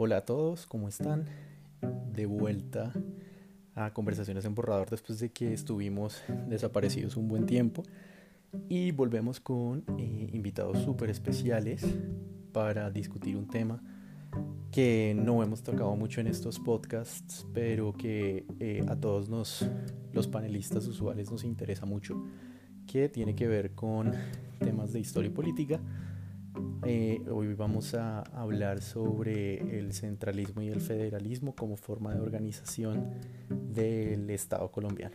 Hola a todos, ¿cómo están? De vuelta a Conversaciones en Borrador después de que estuvimos desaparecidos un buen tiempo y volvemos con eh, invitados súper especiales para discutir un tema que no hemos tocado mucho en estos podcasts, pero que eh, a todos nos, los panelistas usuales nos interesa mucho, que tiene que ver con temas de historia y política eh, hoy vamos a hablar sobre el centralismo y el federalismo como forma de organización del Estado colombiano.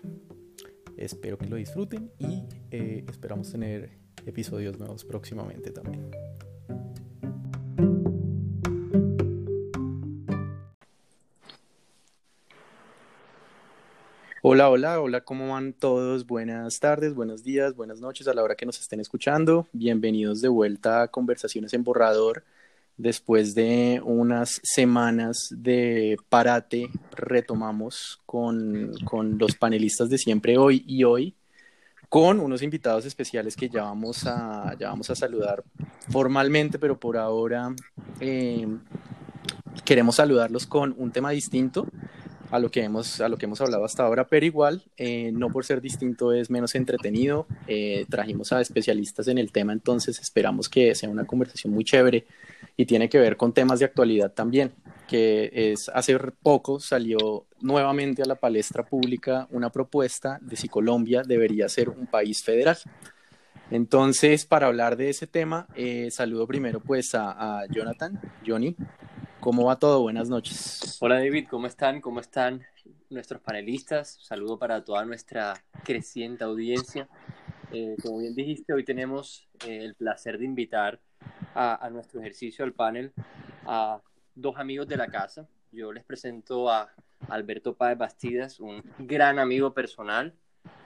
Espero que lo disfruten y eh, esperamos tener episodios nuevos próximamente también. Hola, hola, ¿cómo van todos? Buenas tardes, buenos días, buenas noches a la hora que nos estén escuchando. Bienvenidos de vuelta a Conversaciones en Borrador. Después de unas semanas de parate, retomamos con, con los panelistas de siempre hoy y hoy con unos invitados especiales que ya vamos a, ya vamos a saludar formalmente, pero por ahora eh, queremos saludarlos con un tema distinto a lo que hemos, a lo que hemos hablado hasta ahora, pero igual, eh, no por ser distinto es menos entretenido. Eh, trajimos a especialistas en el tema, entonces esperamos que sea una conversación muy chévere y tiene que ver con temas de actualidad también, que es hace poco salió nuevamente a la palestra pública una propuesta de si Colombia debería ser un país federal. Entonces, para hablar de ese tema, eh, saludo primero pues a, a Jonathan, Johnny, ¿Cómo va todo? Buenas noches. Hola David, ¿cómo están? ¿Cómo están nuestros panelistas? Saludo para toda nuestra creciente audiencia. Eh, como bien dijiste, hoy tenemos eh, el placer de invitar a, nuestro ejercicio, al panel, a dos amigos de la casa. Yo les presento a Alberto Páez Bastidas, un gran amigo personal,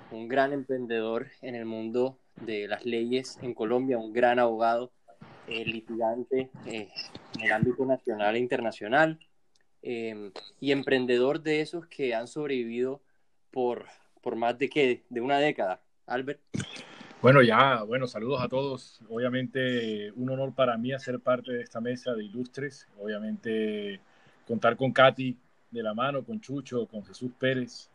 un gran emprendedor en el mundo de las leyes en Colombia, un gran abogado eh, litigante eh, en el ámbito nacional e internacional em, y emprendedor de esos que han sobrevivido por, por más de, que, de una década. Albert. Bueno, ya, bueno, saludos a todos. Obviamente, un honor para mí hacer parte de esta mesa de ilustres. Obviamente, contar con Katy de la mano, con Chucho, con Jesús Pérez,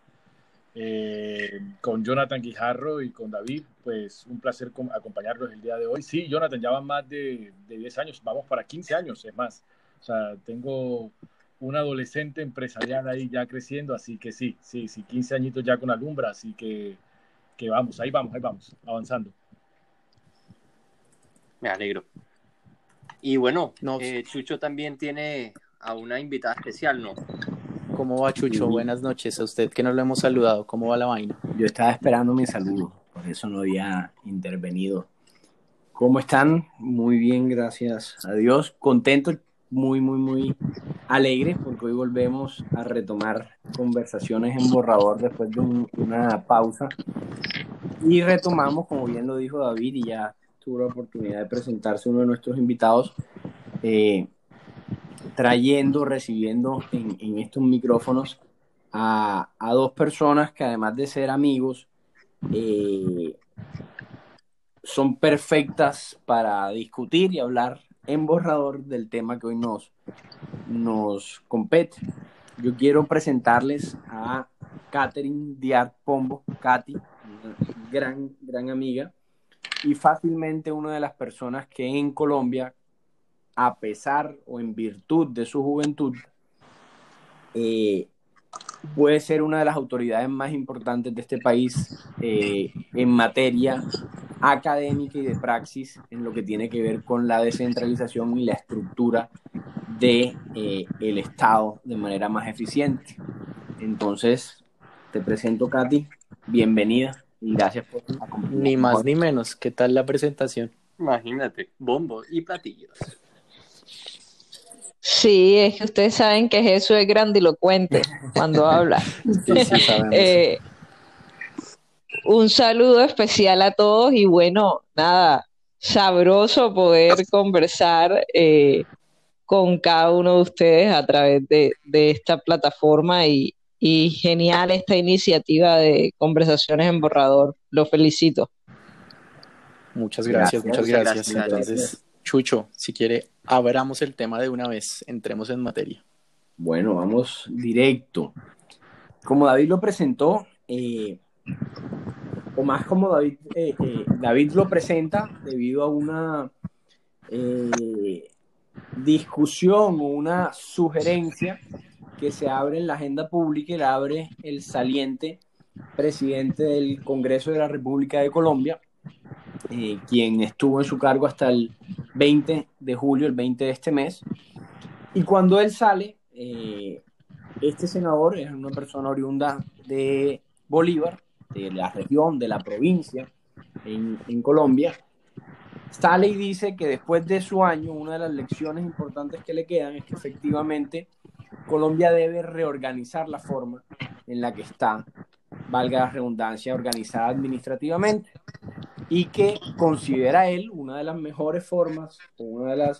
eh, con Jonathan Guijarro y con David, pues un placer acompañarlos el día de hoy. Sí, Jonathan, ya van más de, de 10 años, vamos para 15 años, es más. O sea, tengo un adolescente empresarial ahí ya creciendo, así que sí, sí, sí, 15 añitos ya con Alumbra, así que, que vamos, ahí vamos, ahí vamos, avanzando. Me alegro. Y bueno, eh, Chucho también tiene a una invitada especial, ¿no? ¿Cómo va Chucho? Buenas noches a usted que no lo hemos saludado. ¿Cómo va la vaina? Yo estaba esperando mi saludo, por eso no había intervenido. ¿Cómo están? Muy bien, gracias a Dios. Contento, muy, muy, muy alegre porque hoy volvemos a retomar conversaciones en borrador después de una pausa. Y retomamos, como bien lo dijo David, y ya tuvo la oportunidad de presentarse uno de nuestros invitados. Eh, trayendo, recibiendo en, estos micrófonos a, dos personas que además de ser amigos, eh, son perfectas para discutir y hablar en borrador del tema que hoy nos, nos compete. Yo quiero presentarles a Catherine Diart Pombo, Katy, una gran, gran amiga, y fácilmente una de las personas que en Colombia a pesar o en virtud de su juventud, eh, puede ser una de las autoridades más importantes de este país eh, en materia académica y de praxis en lo que tiene que ver con la descentralización y la estructura de eh, el Estado de manera más eficiente. Entonces, te presento, Katy. Bienvenida y gracias por Ni más ni menos. ¿Qué tal la presentación? Imagínate, bombo y platillos. Sí, es que ustedes saben que Jesús es grandilocuente cuando habla. Eh, un saludo especial a todos y bueno, nada, sabroso poder conversar eh, con cada uno de ustedes a través de, esta plataforma y, genial esta iniciativa de conversaciones en borrador. Lo felicito. Muchas gracias, muchas gracias. Chucho, si quiere, abramos el tema de una vez, entremos en materia. Bueno, vamos directo. Como David lo presentó, eh, o más como David, eh, eh, David lo presenta debido a una discusión o una sugerencia que se abre en la agenda pública y la abre el saliente presidente del Congreso de la República de Colombia, quien estuvo en su cargo hasta el 20 de julio, el 20 de este mes. Y cuando él sale, este senador es una persona oriunda de Bolívar, de la región, de la provincia en, en Colombia, sale y dice que después de su año, una de las lecciones importantes que le quedan es que efectivamente Colombia debe reorganizar la forma en la que está, valga la redundancia, organizada administrativamente y que considera él una de las mejores formas una de las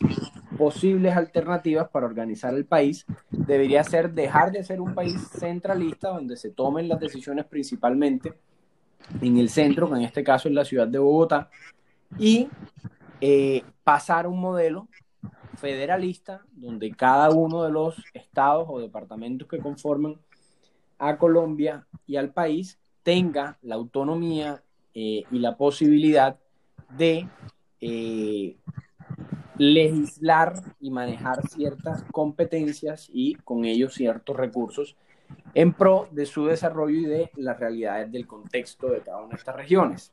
posibles alternativas para organizar el país debería ser dejar de ser un país centralista donde se tomen las decisiones principalmente en el centro, que en este caso es la ciudad de Bogotá, y eh, pasar a un modelo federalista donde cada uno de los estados o departamentos que conforman a Colombia y al país tenga la autonomía eh, y la posibilidad de eh, legislar y manejar ciertas competencias y con ellos ciertos recursos en pro de su desarrollo y de las realidades del contexto de cada una de estas regiones.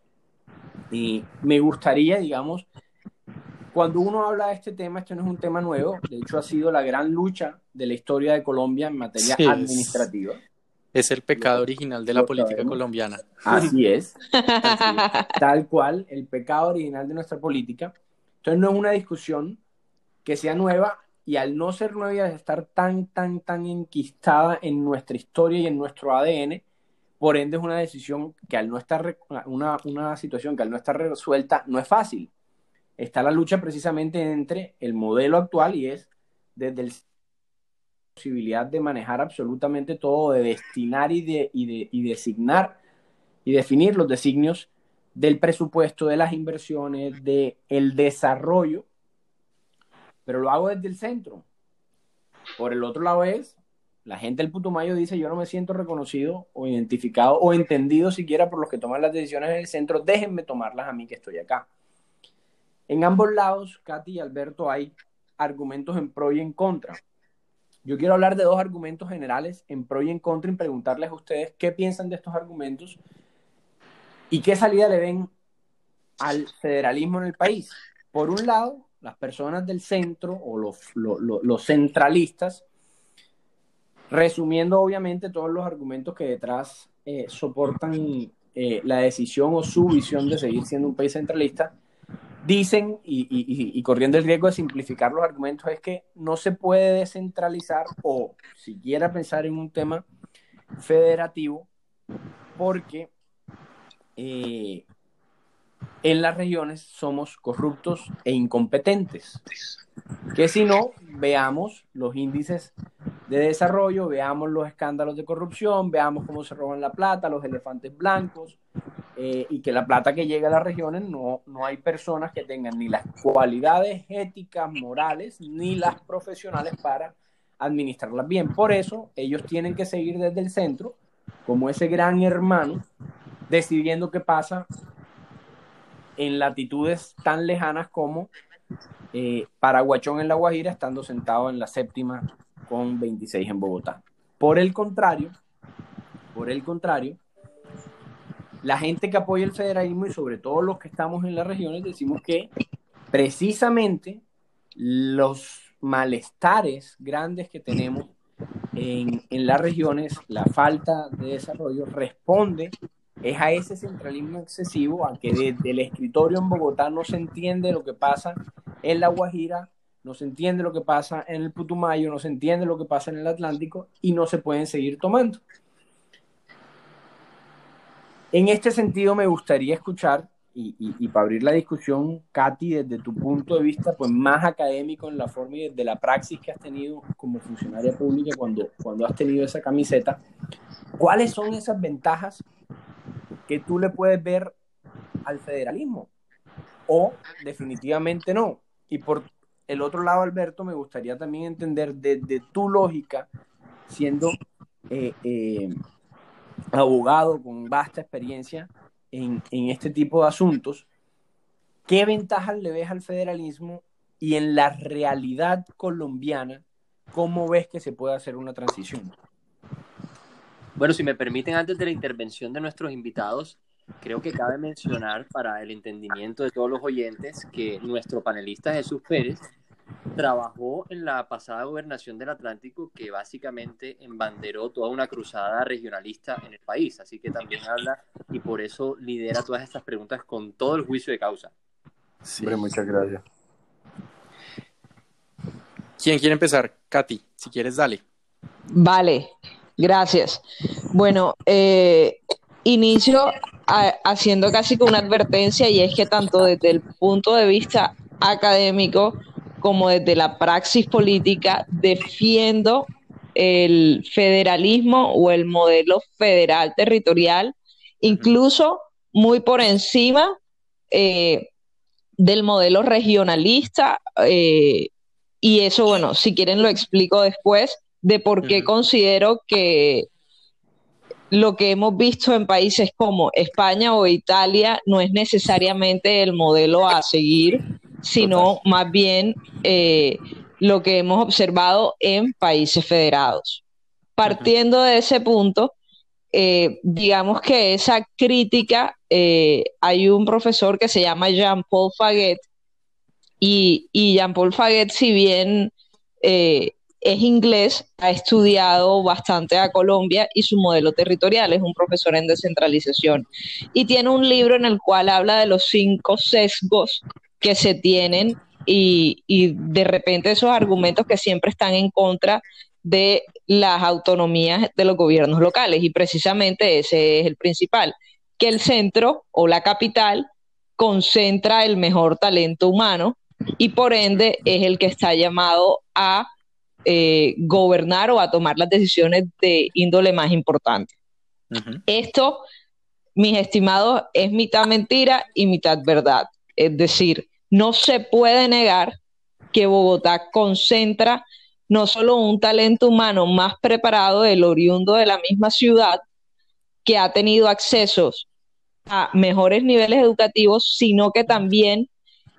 Y me gustaría, digamos, cuando uno habla de este tema, esto no es un tema nuevo, de hecho ha sido la gran lucha de la historia de Colombia en materia administrativa. Es el pecado original de la política colombiana. Así es, Tal cual, el pecado original de nuestra política. Entonces no es una discusión que sea nueva y al no ser nueva y al estar tan, tan, tan enquistada en nuestra historia y en nuestro ADN, por ende es una decisión que al no estar, una, una situación que al no estar resuelta no es fácil. Está la lucha precisamente entre el modelo actual y es desde el posibilidad de manejar absolutamente todo, de destinar y, de, y, designar y definir los designios del presupuesto, de las inversiones, del el desarrollo, pero lo hago desde el centro. Por el otro lado es, la gente del Putumayo dice, yo no me siento reconocido o identificado o entendido siquiera por los que toman las decisiones en el centro, déjenme tomarlas a mí que estoy acá. En ambos lados, Katy y Alberto, hay argumentos en pro y en contra. Yo quiero hablar de dos argumentos generales en pro y en contra y preguntarles a ustedes qué piensan de estos argumentos y qué salida le ven al federalismo en el país. Por un lado, las personas del centro o los, centralistas, resumiendo obviamente todos los argumentos que detrás eh, soportan eh, la decisión o su visión de seguir siendo un país centralista, dicen, y, corriendo el riesgo de simplificar los argumentos, es que no se puede descentralizar o siquiera pensar en un tema federativo porque eh, en las regiones somos corruptos e incompetentes. Que si no, veamos los índices de desarrollo, veamos los escándalos de corrupción, veamos cómo se roban la plata, los elefantes blancos, eh, y que la plata que llega a las regiones no, no hay personas que tengan ni las cualidades éticas, morales, ni las profesionales para administrarlas bien. Por eso ellos tienen que seguir desde el centro, como ese gran hermano, decidiendo qué pasa en latitudes tan lejanas como eh, Paraguachón en La Guajira, estando sentado en la séptima con 26 en Bogotá. Por el contrario, por el contrario, la gente que apoya el federalismo y sobre todo los que estamos en las regiones decimos que precisamente los malestares grandes que tenemos en, las regiones, la falta de desarrollo responde es a ese centralismo excesivo, a que desde el escritorio en Bogotá no se entiende lo que pasa en La Guajira, no se entiende lo que pasa en el Putumayo, no se entiende lo que pasa en el Atlántico y no se pueden seguir tomando. En este sentido, me gustaría escuchar, y, para abrir la discusión, Katy, desde tu punto de vista pues, más académico en la forma y desde la praxis que has tenido como funcionaria pública cuando, cuando has tenido esa camiseta, ¿cuáles son esas ventajas que tú le puedes ver al federalismo? O definitivamente no. Y por el otro lado, Alberto, me gustaría también entender desde tu lógica, siendo eh, eh, abogado con vasta experiencia en, en este tipo de asuntos, ¿qué ventajas le ves al federalismo y en la realidad colombiana, cómo ves que se puede hacer una transición? Bueno, si me permiten, antes de la intervención de nuestros invitados, creo que cabe mencionar para el entendimiento de todos los oyentes que nuestro panelista Jesús Pérez trabajó en la pasada gobernación del Atlántico que básicamente embanderó toda una cruzada regionalista en el país, así que también habla y por eso lidera todas estas preguntas con todo el juicio de causa. Sí. muchas gracias. ¿Quién quiere empezar? Katy, si quieres, dale. Vale, gracias. Bueno, eh, inicio haciendo casi con una advertencia y es que tanto desde el punto de vista académico como desde la praxis política defiendo el federalismo o el modelo federal territorial, incluso muy por encima eh, del modelo regionalista. Eh, y eso, bueno, si quieren lo explico después de por qué considero que lo que hemos visto en países como España o Italia no es necesariamente el modelo a seguir, sino más bien eh, lo que hemos observado en países federados. Partiendo de ese punto, eh, digamos que esa crítica, eh, hay un profesor que se llama Jean-Paul Faguet, y, y Jean-Paul Faguet, si bien es inglés, ha estudiado bastante a Colombia y su modelo territorial, es un profesor en descentralización. Y tiene un libro en el cual habla de los cinco sesgos que se tienen y, de repente esos argumentos que siempre están en contra de las autonomías de los gobiernos locales. Y precisamente ese es el principal, que el centro o la capital concentra el mejor talento humano y por ende es el que está llamado a eh, gobernar o a tomar las decisiones de índole más importante. Esto, mis estimados, es mitad mentira y mitad verdad. Es decir, no se puede negar que Bogotá concentra no solo un talento humano más preparado del oriundo de la misma ciudad, que ha tenido accesos a mejores niveles educativos, sino que también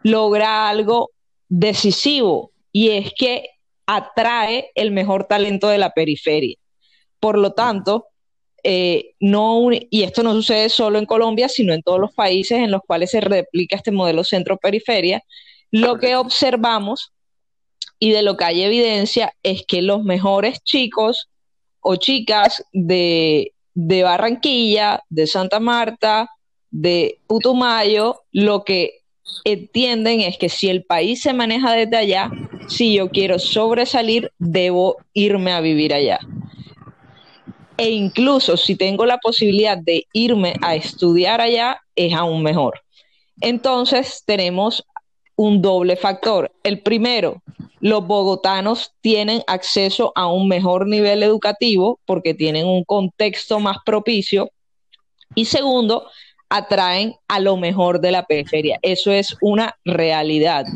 logra algo decisivo, y es que atrae el mejor talento de la periferia. Por lo tanto, eh, no, y esto no sucede solo en Colombia, sino en todos los países en los cuales se replica este modelo centro-periferia, lo que observamos y de lo que hay evidencia es que los mejores chicos o chicas de, de Barranquilla, de Santa Marta, de Putumayo, lo que entienden es que si el país se maneja desde allá, si yo quiero sobresalir, debo irme a vivir allá. E incluso si tengo la posibilidad de irme a estudiar allá, es aún mejor. Entonces tenemos un doble factor. El primero, los bogotanos tienen acceso a un mejor nivel educativo porque tienen un contexto más propicio. Y segundo, atraen a lo mejor de la periferia. Eso es una realidad.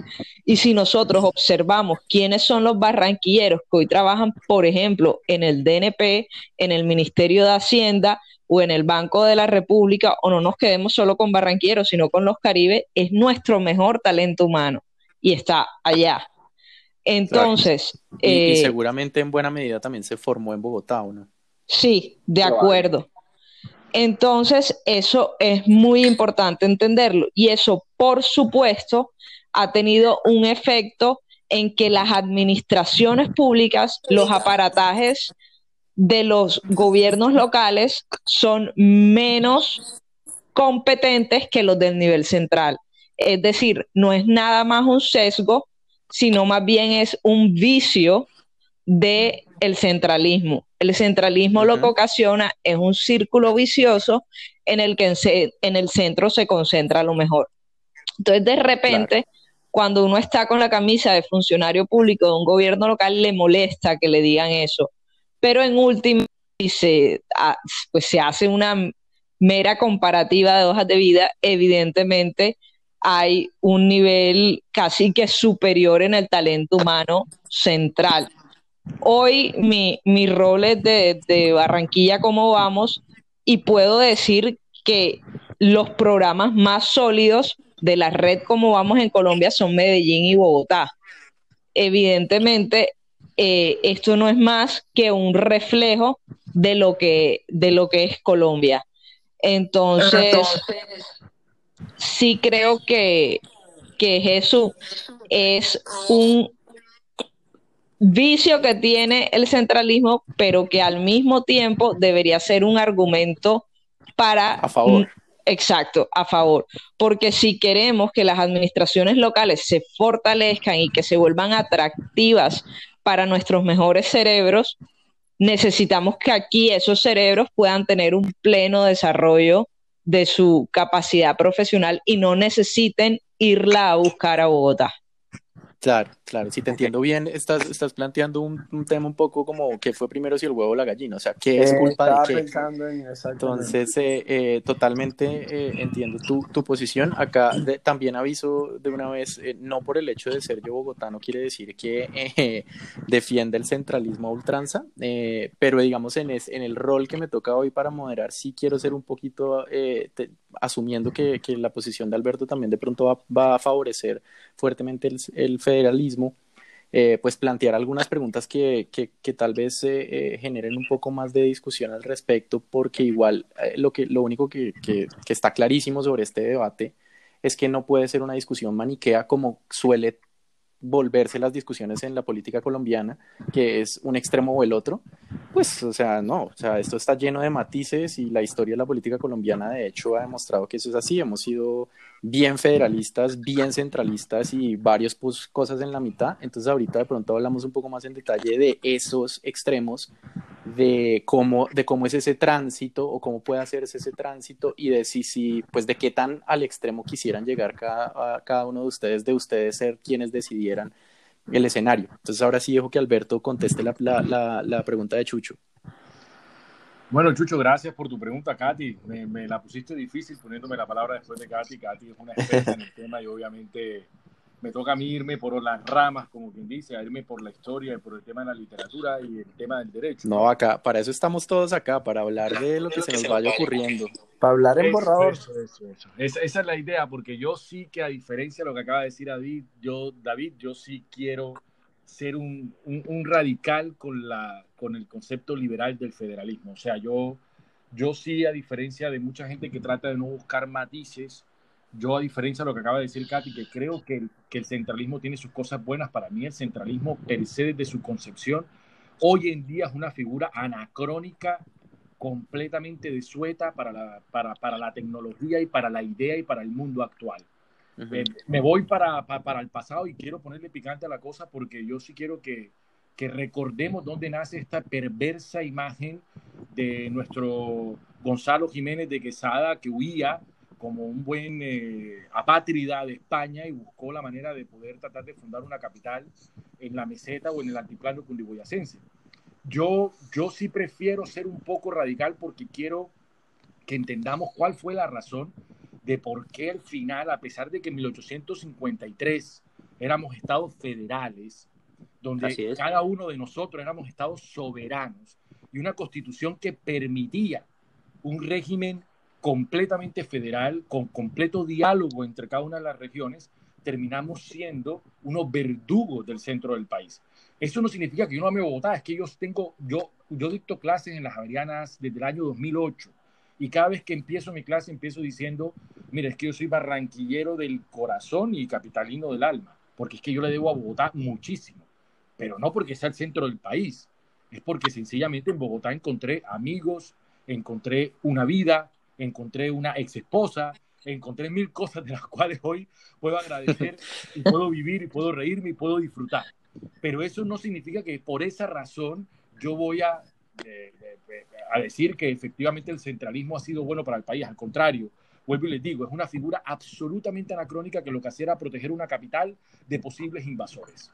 Y si nosotros observamos quiénes son los barranquilleros que hoy trabajan, por ejemplo, en el DNP, en el Ministerio de Hacienda o en el Banco de la República, o no nos quedemos solo con barranquilleros, sino con los caribes, es nuestro mejor talento humano y está allá. Entonces... Y, eh, seguramente en buena medida también se formó en Bogotá, ¿o no? Sí, de acuerdo. Entonces, eso es muy importante entenderlo y eso, por supuesto, ha tenido un efecto en que las administraciones públicas, los aparatajes de los gobiernos locales son menos competentes que los del nivel central. Es decir, no es nada más un sesgo, sino más bien es un vicio de el centralismo. El centralismo lo que ocasiona es un círculo vicioso en el que en, el centro se concentra lo mejor. Entonces, de repente, cuando uno está con la camisa de funcionario público de un gobierno local, le molesta que le digan eso. Pero en último, se, pues se hace una mera comparativa de hojas de vida, evidentemente hay un nivel casi que superior en el talento humano central. Hoy mi, mi rol es de, Barranquilla, ¿cómo vamos? Y puedo decir que los programas más sólidos de la red como vamos en Colombia son Medellín y Bogotá. Evidentemente, eh, esto no es más que un reflejo de lo que, de lo que es Colombia. Entonces, sí creo que, que Jesús es un vicio que tiene el centralismo, pero que al mismo tiempo debería ser un argumento para... A favor. Exacto, a favor. Porque si queremos que las administraciones locales se fortalezcan y que se vuelvan atractivas para nuestros mejores cerebros, necesitamos que aquí esos cerebros puedan tener un pleno desarrollo de su capacidad profesional y no necesiten irla a buscar a Bogotá. Claro, claro, si te entiendo bien, estás, estás planteando un, tema un poco como qué fue primero si el huevo o la gallina, o sea, qué es culpa de qué. Entonces, eh, eh, totalmente eh, entiendo tu, tu, posición. Acá también aviso de una vez, no por el hecho de ser yo bogotano quiere decir que defiende el centralismo a ultranza, pero digamos en, en el rol que me toca hoy para moderar, sí quiero ser un poquito, asumiendo que, que, la posición de Alberto también de pronto va, va a favorecer fuertemente el, federalismo, eh, pues plantear algunas preguntas que, que, tal vez eh, generen un poco más de discusión al respecto, porque igual eh, lo, que, lo único que, que, está clarísimo sobre este debate es que no puede ser una discusión maniquea como suele volverse las discusiones en la política colombiana, que es un extremo o el otro, pues, o sea, no, o sea, esto está lleno de matices y la historia de la política colombiana, de hecho, ha demostrado que eso es así. Hemos sido bien federalistas, bien centralistas y varias pues, cosas en la mitad. Entonces, ahorita de pronto hablamos un poco más en detalle de esos extremos, de cómo, de cómo es ese tránsito o cómo puede hacerse ese tránsito y de si, si pues, de qué tan al extremo quisieran llegar cada, cada uno de ustedes, de ustedes ser quienes decidieran el escenario. Entonces ahora sí dejo que Alberto conteste la, la, la, pregunta de Chucho. Bueno, Chucho, gracias por tu pregunta, Katy. Me, me, la pusiste difícil poniéndome la palabra después de Katy. Katy es una experta en el tema y obviamente me toca a mí irme por las ramas, como quien dice, a irme por la historia, por el tema de la literatura y el tema del derecho. No, acá, para eso estamos todos acá, para hablar de lo que se nos vaya ocurriendo. Para hablar en borrador. Eso, eso, eso. Esa, esa, es la idea, porque yo sí que a diferencia de lo que acaba de decir David, yo, David, yo sí quiero ser un, un, un radical con, la, con el concepto liberal del federalismo. O sea, yo, yo sí, a diferencia de mucha gente que trata de no buscar matices, yo, a diferencia de lo que acaba de decir Katy, que creo que el, que el centralismo tiene sus cosas buenas, para mí el centralismo per se desde su concepción, hoy en día es una figura anacrónica, completamente desueta para la, para, para la tecnología y para la idea y para el mundo actual. me, voy para, para, para, el pasado y quiero ponerle picante a la cosa porque yo sí quiero que, que recordemos dónde nace esta perversa imagen de nuestro Gonzalo Jiménez de Quesada que huía como un buen eh, apátrida de España y buscó la manera de poder tratar de fundar una capital en la meseta o en el altiplano cundiboyacense. Yo, yo sí prefiero ser un poco radical porque quiero que entendamos cuál fue la razón de por qué al final, a pesar de que en 1853 éramos estados federales, donde cada uno de nosotros éramos estados soberanos y una constitución que permitía un régimen completamente federal, con completo diálogo entre cada una de las regiones, terminamos siendo unos verdugos del centro del país. Eso no significa que yo no ame Bogotá, es que yo tengo, yo, yo dicto clases en las Javerianas desde el año 2008 y cada vez que empiezo mi clase empiezo diciendo, mira, es que yo soy barranquillero del corazón y capitalino del alma, porque es que yo le debo a Bogotá muchísimo, pero no porque sea el centro del país, es porque sencillamente en Bogotá encontré amigos, encontré una vida, encontré una ex esposa, encontré mil cosas de las cuales hoy puedo agradecer y puedo vivir y puedo reírme y puedo disfrutar. Pero eso no significa que por esa razón yo voy a, a decir que efectivamente el centralismo ha sido bueno para el país. Al contrario, vuelvo y les digo, es una figura absolutamente anacrónica que lo que hacía era proteger una capital de posibles invasores.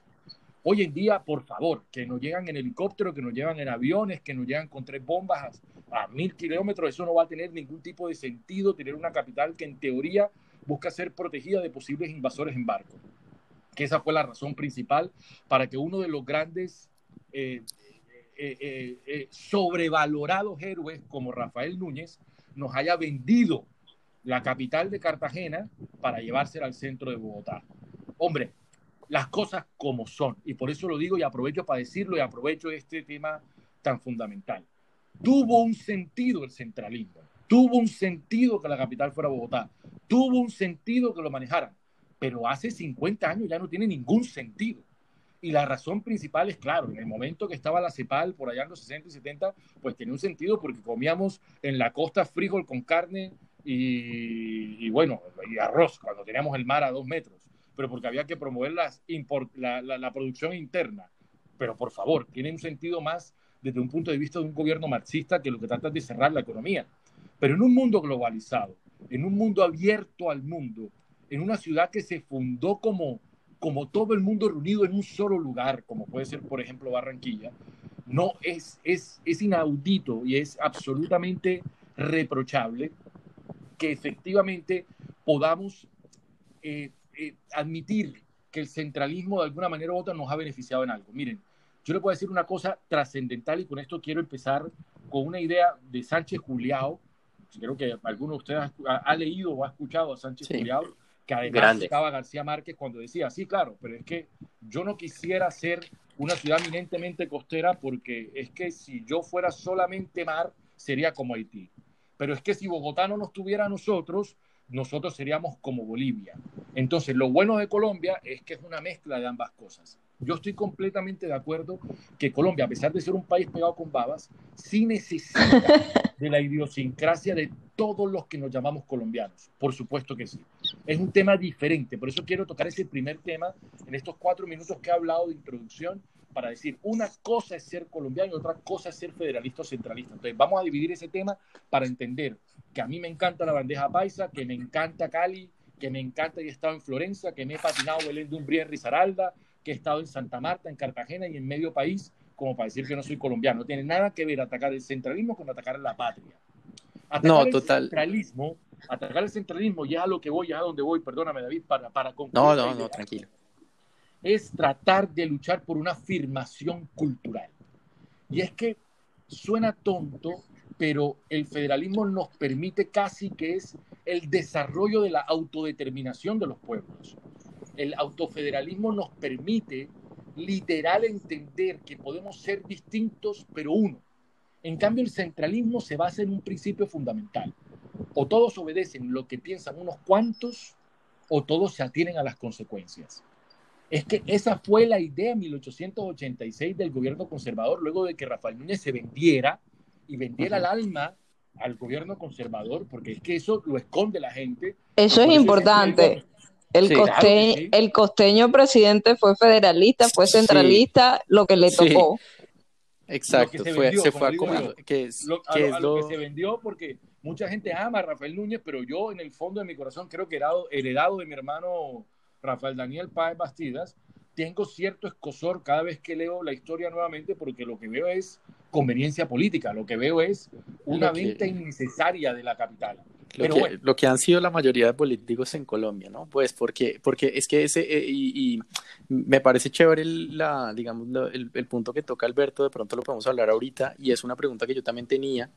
Hoy en día, por favor, que nos llegan en helicóptero, que nos llevan en aviones, que nos llegan con tres bombas a, mil kilómetros, eso no va a tener ningún tipo de sentido, tener una capital que en teoría busca ser protegida de posibles invasores en barco. Que esa fue la razón principal para que uno de los grandes eh, eh, eh, sobrevalorados héroes como Rafael Núñez nos haya vendido la capital de Cartagena para llevársela al centro de Bogotá. Hombre, las cosas como son. Y por eso lo digo y aprovecho para decirlo y aprovecho este tema tan fundamental. Tuvo un sentido el centralismo, tuvo un sentido que la capital fuera Bogotá, tuvo un sentido que lo manejaran, pero hace 50 años ya no tiene ningún sentido. Y la razón principal es, claro, en el momento que estaba la CEPAL, por allá en los 60 y 70, pues tenía un sentido porque comíamos en la costa frijol con carne y, bueno, y arroz, cuando teníamos el mar a dos metros, pero porque había que promover las la, la, producción interna. Pero por favor, tiene un sentido más desde un punto de vista de un gobierno marxista que lo que trata es de cerrar la economía. Pero en un mundo globalizado, en un mundo abierto al mundo, en una ciudad que se fundó como, como todo el mundo reunido en un solo lugar, como puede ser, por ejemplo, Barranquilla, no es, es, es inaudito y es absolutamente reprochable que efectivamente podamos eh, eh, admitir que el centralismo de alguna manera u otra nos ha beneficiado en algo. Miren, yo le puedo decir una cosa trascendental y con esto quiero empezar con una idea de Sánchez Juliao. Creo que alguno de ustedes ha, leído o ha escuchado a Sánchez Juliao, que además estaba García Márquez cuando decía, sí, claro, pero es que yo no quisiera ser una ciudad eminentemente costera porque es que si yo fuera solamente mar, sería como Haití. Pero es que si Bogotá no nos tuviera a nosotros, nosotros seríamos como Bolivia. Entonces, lo bueno de Colombia es que es una mezcla de ambas cosas. Yo estoy completamente de acuerdo que Colombia, a pesar de ser un país pegado con babas, sí necesita de la idiosincrasia de todos los que nos llamamos colombianos. Por supuesto que sí. Es un tema diferente. Por eso quiero tocar ese primer tema en estos cuatro minutos que he hablado de introducción para decir una cosa es ser colombiano y otra cosa es ser federalista o centralista. Entonces, vamos a dividir ese tema para entender que a mí me encanta la bandeja paisa, que me encanta Cali, que me encanta y he estado en Florencia, que me he patinado Belén de Umbría en Risaralda, que he estado en Santa Marta, en Cartagena y en medio país, como para decir que no soy colombiano. No tiene nada que ver atacar el centralismo con atacar la patria. Atacar no, el total. centralismo, atacar el centralismo, ya a lo que voy, ya a donde voy, perdóname David, para, para concluir. No, no, no, tranquilo es tratar de luchar por una afirmación cultural. Y es que suena tonto, pero el federalismo nos permite casi que es el desarrollo de la autodeterminación de los pueblos. El autofederalismo nos permite literal entender que podemos ser distintos, pero uno. En cambio, el centralismo se basa en un principio fundamental. O todos obedecen lo que piensan unos cuantos, o todos se atienen a las consecuencias. Es que esa fue la idea en 1886 del gobierno conservador, luego de que Rafael Núñez se vendiera y vendiera el alma al gobierno conservador, porque es que eso lo esconde la gente. Eso es importante. El, el costeño presidente fue federalista, fue centralista, lo que le tocó. Exacto, se, fue, se fue acomodando. Que es, lo, que se vendió porque mucha gente ama a Rafael Núñez, pero yo en el fondo de mi corazón creo que era heredado de mi hermano Rafael Daniel Páez Bastidas, tengo cierto escosor cada vez que leo la historia nuevamente porque lo que veo es conveniencia política, lo que veo es una venta innecesaria de la capital. Lo, Pero que, lo que han sido la mayoría de políticos en Colombia, ¿no? Pues porque, porque es que ese, eh, y, me parece chévere la, digamos, el, el, punto que toca Alberto, de pronto lo podemos hablar ahorita, y es una pregunta que yo también tenía,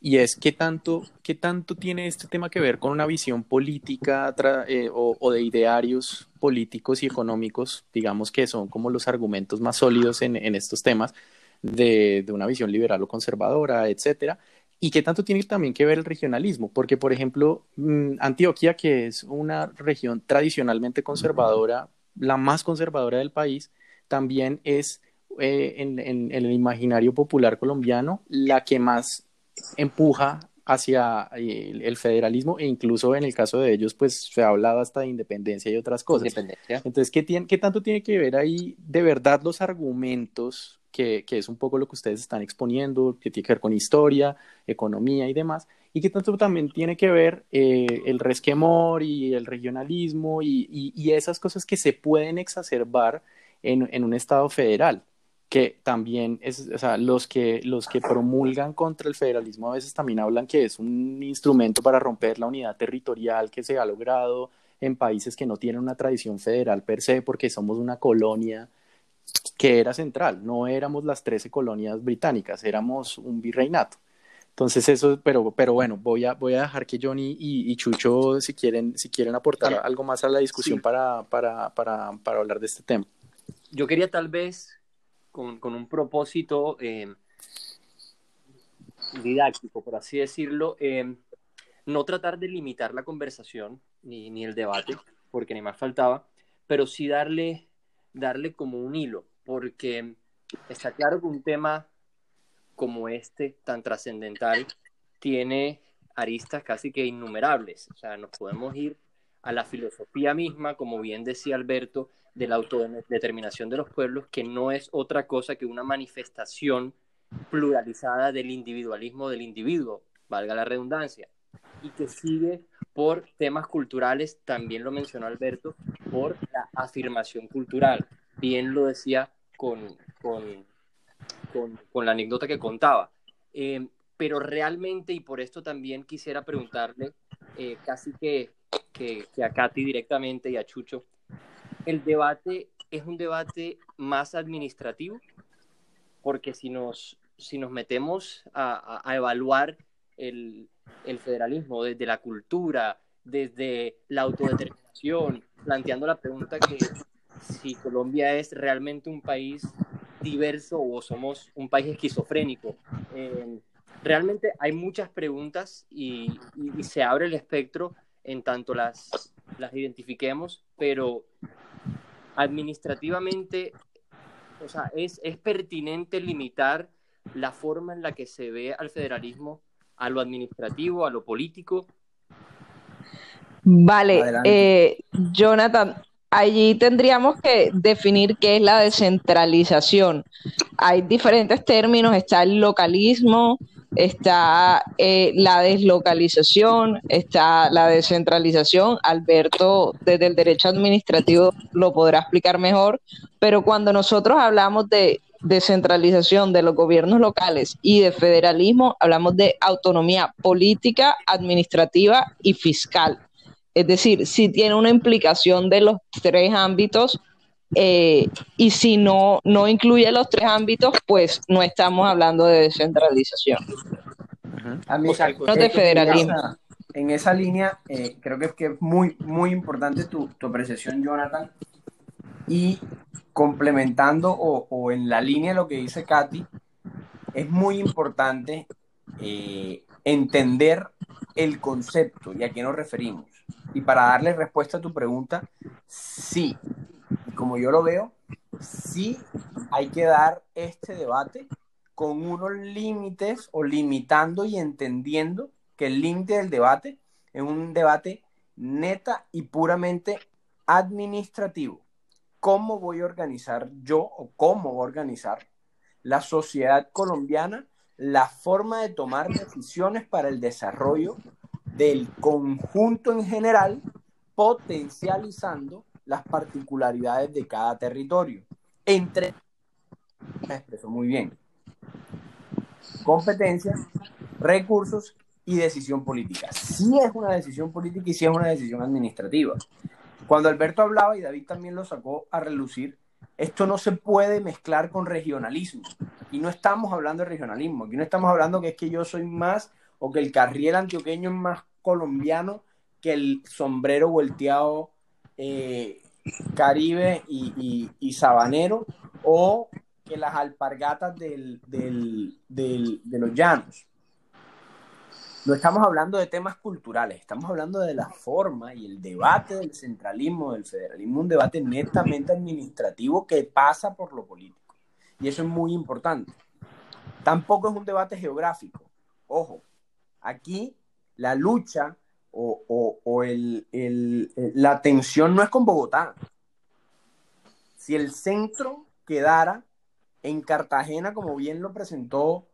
y es qué tanto, qué tanto tiene este tema que ver con una visión política eh, o, de idearios políticos y económicos, digamos que son como los argumentos más sólidos en, estos temas de, una visión liberal o conservadora, etcétera. Y qué tanto tiene también que ver el regionalismo, porque por ejemplo, mm, Antioquia, que es una región tradicionalmente conservadora, la más conservadora del país, también es eh, en el imaginario popular colombiano la que más empuja hacia eh, el, federalismo e incluso en el caso de ellos pues se ha hablado hasta de independencia y otras cosas. Entonces, ¿qué, tiene, ¿qué tanto tiene que ver ahí de verdad los argumentos, que, que, es un poco lo que ustedes están exponiendo, que tiene que ver con historia, economía y demás? ¿Y qué tanto también tiene que ver eh, el resquemor y el regionalismo y, y, y, esas cosas que se pueden exacerbar en, en un Estado federal? Que también es, o sea, los que, los que promulgan contra el federalismo a veces también hablan que es un instrumento para romper la unidad territorial que se ha logrado en países que no tienen una tradición federal per se, porque somos una colonia que era central, no éramos las 13 colonias británicas, éramos un virreinato. Entonces eso, pero, pero bueno, voy a, voy a dejar que Johnny y, Chucho, si quieren, si quieren aportar algo más a la discusión para, para, para, para hablar de este tema. Yo quería tal vez con, un propósito eh, didáctico, por así decirlo, eh, no tratar de limitar la conversación ni, ni, el debate, porque ni más faltaba, pero sí darle, darle como un hilo, porque está claro que un tema como este, tan trascendental, tiene aristas casi que innumerables. O sea, nos podemos ir a la filosofía misma, como bien decía Alberto, de la autodeterminación de los pueblos, que no es otra cosa que una manifestación pluralizada del individualismo del individuo, valga la redundancia, y que sigue por temas culturales, también lo mencionó Alberto, por la afirmación cultural. Bien lo decía con, con, con, la anécdota que contaba. Eh, pero realmente, y por esto también quisiera preguntarle eh, casi que, que, a Katy directamente y a Chucho, el debate es un debate más administrativo, porque si nos, si nos metemos a, evaluar el, federalismo desde la cultura, desde la autodeterminación, planteando la pregunta que si Colombia es realmente un país diverso o somos un país esquizofrénico. Eh, realmente hay muchas preguntas y, se abre el espectro en tanto las, las identifiquemos, pero administrativamente, o sea, es, es pertinente limitar la forma en la que se ve al federalismo a lo administrativo, a lo político. Vale, eh, Jonathan, allí tendríamos que definir qué es la descentralización. Hay diferentes términos, está el localismo, está eh, la deslocalización, está la descentralización. Alberto, desde el derecho administrativo, lo podrá explicar mejor, pero cuando nosotros hablamos de descentralización de los gobiernos locales y de federalismo, hablamos de autonomía política, administrativa y fiscal. Es decir, si tiene una implicación de los tres ámbitos eh, y si no, no incluye los tres ámbitos, pues no estamos hablando de descentralización. no de federalismo. En esa línea, eh, creo que es, que es muy, muy importante tu, tu apreciación, Jonathan. Y complementando o, en la línea de lo que dice Katy, es muy importante eh, entender el concepto y a qué nos referimos. Y para darle respuesta a tu pregunta, sí, como yo lo veo, sí hay que dar este debate con unos límites o limitando y entendiendo que el límite del debate es un debate neta y puramente administrativo. ¿Cómo voy a organizar yo o cómo voy a organizar la sociedad colombiana la forma de tomar decisiones para el desarrollo del conjunto en general, potencializando las particularidades de cada territorio. Entre, me expreso muy bien, competencias, recursos y decisión política. Sí es una decisión política y sí es una decisión administrativa. Cuando Alberto hablaba, y David también lo sacó a relucir, esto no se puede mezclar con regionalismo. Y no estamos hablando de regionalismo. Aquí no estamos hablando que es que yo soy más o que el carriel antioqueño es más colombiano que el sombrero volteado eh, caribe y, sabanero o que las alpargatas del, de los llanos. No estamos hablando de temas culturales, estamos hablando de la forma y el debate del centralismo, del federalismo, un debate netamente administrativo que pasa por lo político. Y eso es muy importante. Tampoco es un debate geográfico. Ojo, aquí la lucha o, el, la tensión no es con Bogotá. Si el centro quedara en Cartagena, como bien lo presentó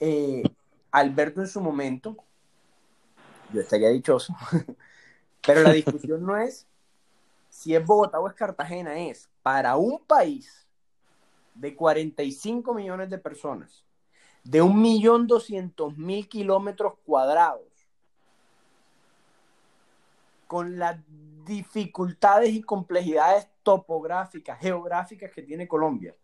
eh, Alberto en su momento, yo estaría dichoso, pero la discusión no es si es Bogotá o es Cartagena, es para un país de 45 millones de personas, de 1.200.000 kilómetros cuadrados, con las dificultades y complejidades topográficas, geográficas que tiene Colombia,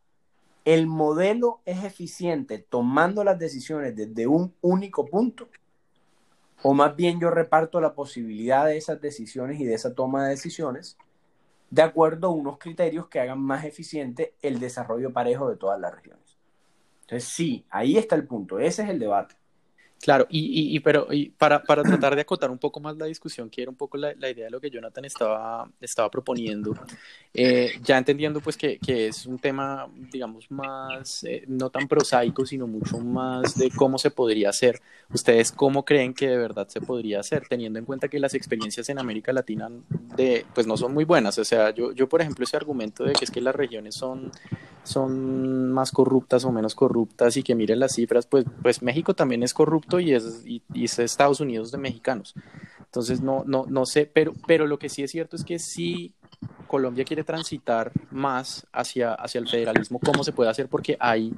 el modelo es eficiente tomando las decisiones desde un único punto, o más bien yo reparto la posibilidad de esas decisiones y de esa toma de decisiones de acuerdo a unos criterios que hagan más eficiente el desarrollo parejo de todas las regiones. Entonces, sí, ahí está el punto, ese es el debate. Claro, y, y, pero y para, para, tratar de acotar un poco más la discusión, que era un poco la, la idea de lo que Jonathan estaba, estaba proponiendo, eh, ya entendiendo pues que, que, es un tema, digamos, más, eh, no tan prosaico, sino mucho más de cómo se podría hacer. ¿Ustedes cómo creen que de verdad se podría hacer, teniendo en cuenta que las experiencias en América Latina de, pues no son muy buenas? O sea, yo, yo por ejemplo, ese argumento de que es que las regiones son son más corruptas o menos corruptas y que miren las cifras, pues, pues México también es corrupto y es, Estados Unidos de mexicanos. Entonces, no, no, no sé, pero, pero lo que sí es cierto es que si Colombia quiere transitar más hacia, hacia el federalismo, ¿cómo se puede hacer? Porque hay,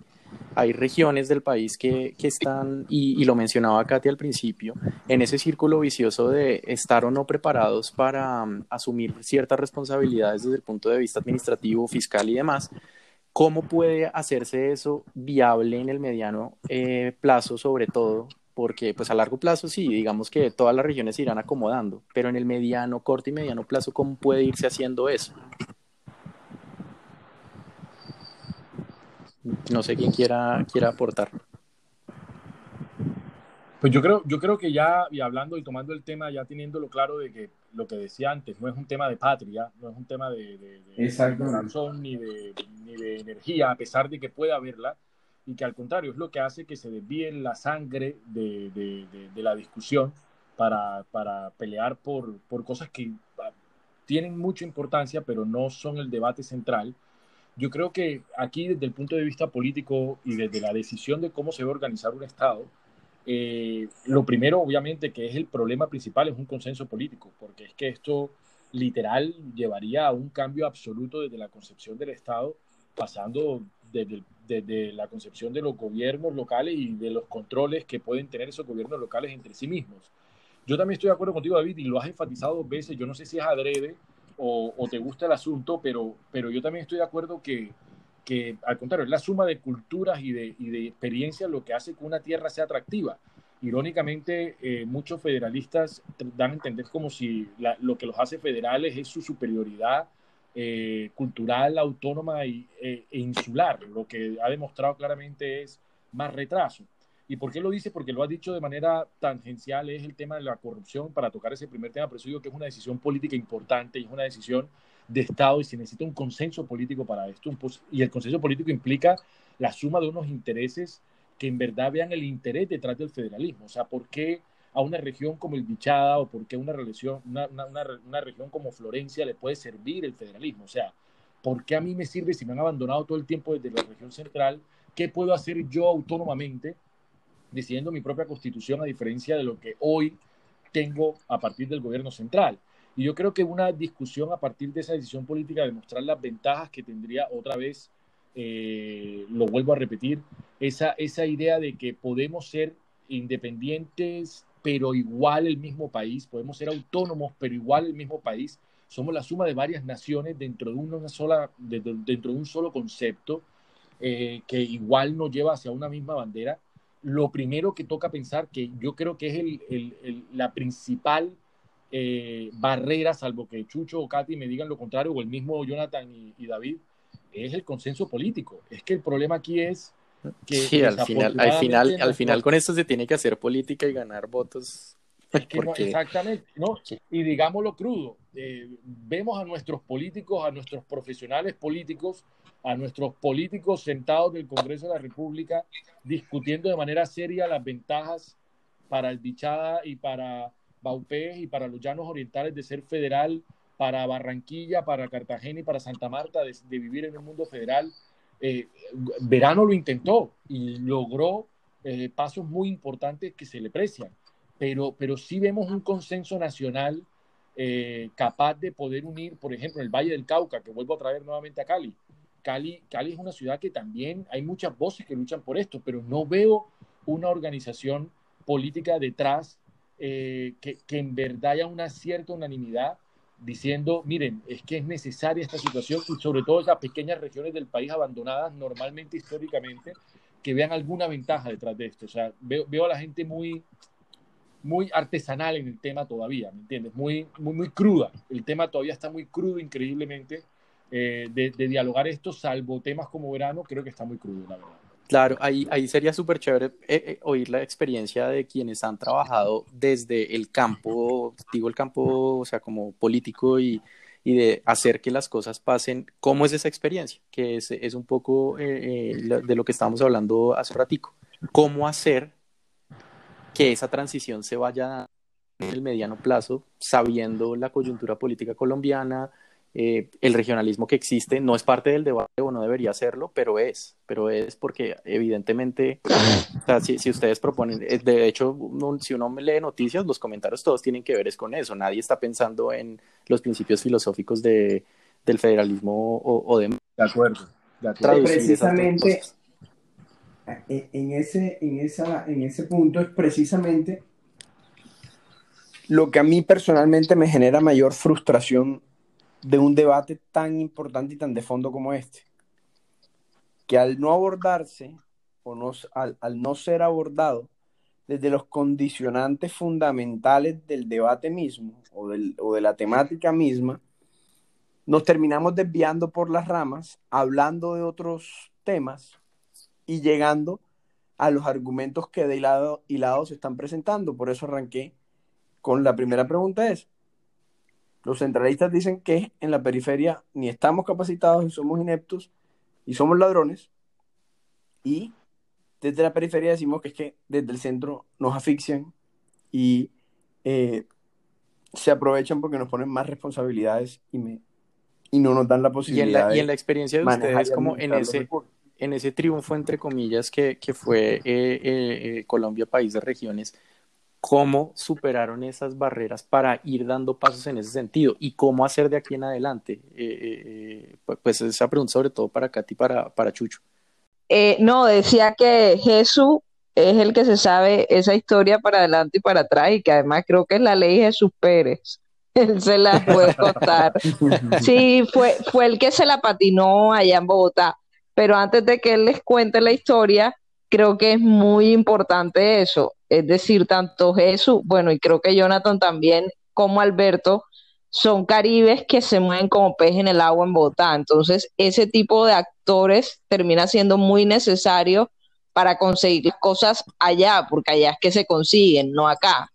hay regiones del país que, que están, y, y, lo mencionaba Katy al principio, en ese círculo vicioso de estar o no preparados para um, asumir ciertas responsabilidades desde el punto de vista administrativo, fiscal y demás, ¿Cómo puede hacerse eso viable en el mediano eh, plazo, sobre todo? Porque pues a largo plazo sí, digamos que todas las regiones se irán acomodando, pero en el mediano, corto y mediano plazo, ¿cómo puede irse haciendo eso? No sé quién quiera, quiera aportar. Pues yo creo, yo creo que ya, y hablando y tomando el tema, ya teniéndolo claro de que lo que decía antes, no es un tema de patria, no es un tema de, de, ni de, ni de energía, a pesar de que pueda haberla, y que al contrario es lo que hace que se desvíe la sangre de, la discusión para, para pelear por, por cosas que ah, tienen mucha importancia, pero no son el debate central. Yo creo que aquí, desde el punto de vista político y desde la decisión de cómo se va a organizar un Estado, eh, lo primero, obviamente, que es el problema principal, es un consenso político, porque es que esto literal llevaría a un cambio absoluto desde la concepción del Estado, pasando desde, desde, la concepción de los gobiernos locales y de los controles que pueden tener esos gobiernos locales entre sí mismos. Yo también estoy de acuerdo contigo, David, y lo has enfatizado dos veces. Yo no sé si es adrede o, te gusta el asunto, pero, pero yo también estoy de acuerdo que que al contrario, es la suma de culturas y de, y de experiencias lo que hace que una tierra sea atractiva. Irónicamente, eh, muchos federalistas dan a entender como si lo que los hace federales es su superioridad eh, cultural, autónoma y, eh, e insular. Lo que ha demostrado claramente es más retraso. ¿Y por qué lo dice? Porque lo ha dicho de manera tangencial, es el tema de la corrupción, para tocar ese primer tema, pero que es una decisión política importante y es una decisión de Estado y se necesita un consenso político para esto. y el consenso político implica la suma de unos intereses que en verdad vean el interés detrás del federalismo. O sea, ¿por qué a una región como el Bichada o por qué una, una, una, una, región como Florencia le puede servir el federalismo? O sea, ¿por qué a mí me sirve si me han abandonado todo el tiempo desde la región central? ¿Qué puedo hacer yo autónomamente decidiendo mi propia constitución a diferencia de lo que hoy tengo a partir del gobierno central? Y yo creo que una discusión a partir de esa decisión política de mostrar las ventajas que tendría otra vez, eh, lo vuelvo a repetir, esa, esa idea de que podemos ser independientes, pero igual el mismo país, podemos ser autónomos, pero igual el mismo país, somos la suma de varias naciones dentro de, una sola, dentro, de un solo concepto eh, que igual nos lleva hacia una misma bandera. Lo primero que toca pensar, que yo creo que es el, la principal eh, barreras, salvo que Chucho o Katy me digan lo contrario, o el mismo Jonathan y, David, es el consenso político. Es que el problema aquí es que... Sí, al final, al final, al final con esto se tiene que hacer política y ganar votos. exactamente, ¿no? Y digámoslo crudo, eh, vemos a nuestros políticos, a nuestros profesionales políticos, a nuestros políticos sentados del Congreso de la República discutiendo de manera seria las ventajas para el Bichada y para Baupés y para los llanos orientales de ser federal, para Barranquilla, para Cartagena y para Santa Marta de, vivir en el mundo federal. Eh, Verano lo intentó y logró eh, pasos muy importantes que se le precian, pero, pero sí vemos un consenso nacional eh, capaz de poder unir, por ejemplo, el Valle del Cauca, que vuelvo a traer nuevamente a Cali, Cali, Cali es una ciudad que también hay muchas voces que luchan por esto, pero no veo una organización política detrás que, que, en verdad haya una cierta unanimidad diciendo, miren, es que es necesaria esta situación y sobre todo esas pequeñas regiones del país abandonadas normalmente históricamente, que vean alguna ventaja detrás de esto. O sea, veo, veo a la gente muy, muy artesanal en el tema todavía, ¿me entiendes? Muy, muy, muy cruda. El tema todavía está muy crudo increíblemente. Eh, de, de, dialogar esto, salvo temas como verano, creo que está muy crudo, la verdad. Claro, ahí, ahí sería súper chévere eh, eh, oír la experiencia de quienes han trabajado desde el campo, digo el campo, o sea, como político y, y de hacer que las cosas pasen. ¿Cómo es esa experiencia? Que es, es un poco eh, de lo que estábamos hablando hace ratico. ¿Cómo hacer que esa transición se vaya en el mediano plazo, sabiendo la coyuntura política colombiana, eh, el regionalismo que existe no es parte del debate o no debería serlo, pero es, pero es porque evidentemente, o sea, si, si, ustedes proponen, eh, de hecho, si uno lee noticias, los comentarios todos tienen que ver es con eso, nadie está pensando en los principios filosóficos de, del federalismo o, o de... De acuerdo, de acuerdo. Precisamente, en ese, en, esa, en ese punto es precisamente lo que a mí personalmente me genera mayor frustración de un debate tan importante y tan de fondo como este, que al no abordarse o no, al, al no ser abordado desde los condicionantes fundamentales del debate mismo o, del, o de la temática misma, nos terminamos desviando por las ramas, hablando de otros temas y llegando a los argumentos que de lado y lado se están presentando. Por eso arranqué con la primera pregunta es, los centralistas dicen que en la periferia ni estamos capacitados y somos ineptos y somos ladrones. Y desde la periferia decimos que es que desde el centro nos asfixian y eh, se aprovechan porque nos ponen más responsabilidades y, me, y no nos dan la posibilidad. Y en la, y en la experiencia de ustedes, como en ese, en ese triunfo, entre comillas, que, que fue eh, eh, Colombia, país de regiones, cómo superaron esas barreras para ir dando pasos en ese sentido y cómo hacer de aquí en adelante. Eh, eh, pues esa pregunta sobre todo para Katy y para, para Chucho. Eh, no, decía que Jesús es el que se sabe esa historia para adelante y para atrás y que además creo que es la ley Jesús Pérez. Él se la puede contar. Sí, fue, fue el que se la patinó allá en Bogotá. Pero antes de que él les cuente la historia, creo que es muy importante eso. Es decir, tanto Jesús, bueno, y creo que Jonathan también, como Alberto, son caribes que se mueven como pez en el agua en Bogotá. Entonces, ese tipo de actores termina siendo muy necesario para conseguir cosas allá, porque allá es que se consiguen, no acá.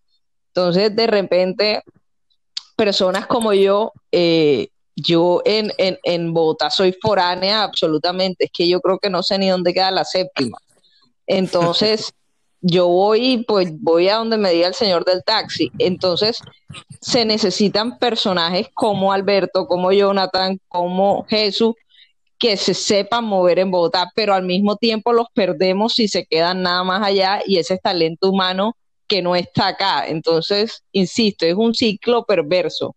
Entonces, de repente, personas como yo, eh, yo en, en, en Bogotá soy foránea absolutamente, es que yo creo que no sé ni dónde queda la séptima. Entonces, yo voy, pues voy a donde me diga el señor del taxi. Entonces, se necesitan personajes como Alberto, como Jonathan, como Jesús, que se sepan mover en Bogotá, pero al mismo tiempo los perdemos si se quedan nada más allá y ese talento humano que no está acá. Entonces, insisto, es un ciclo perverso.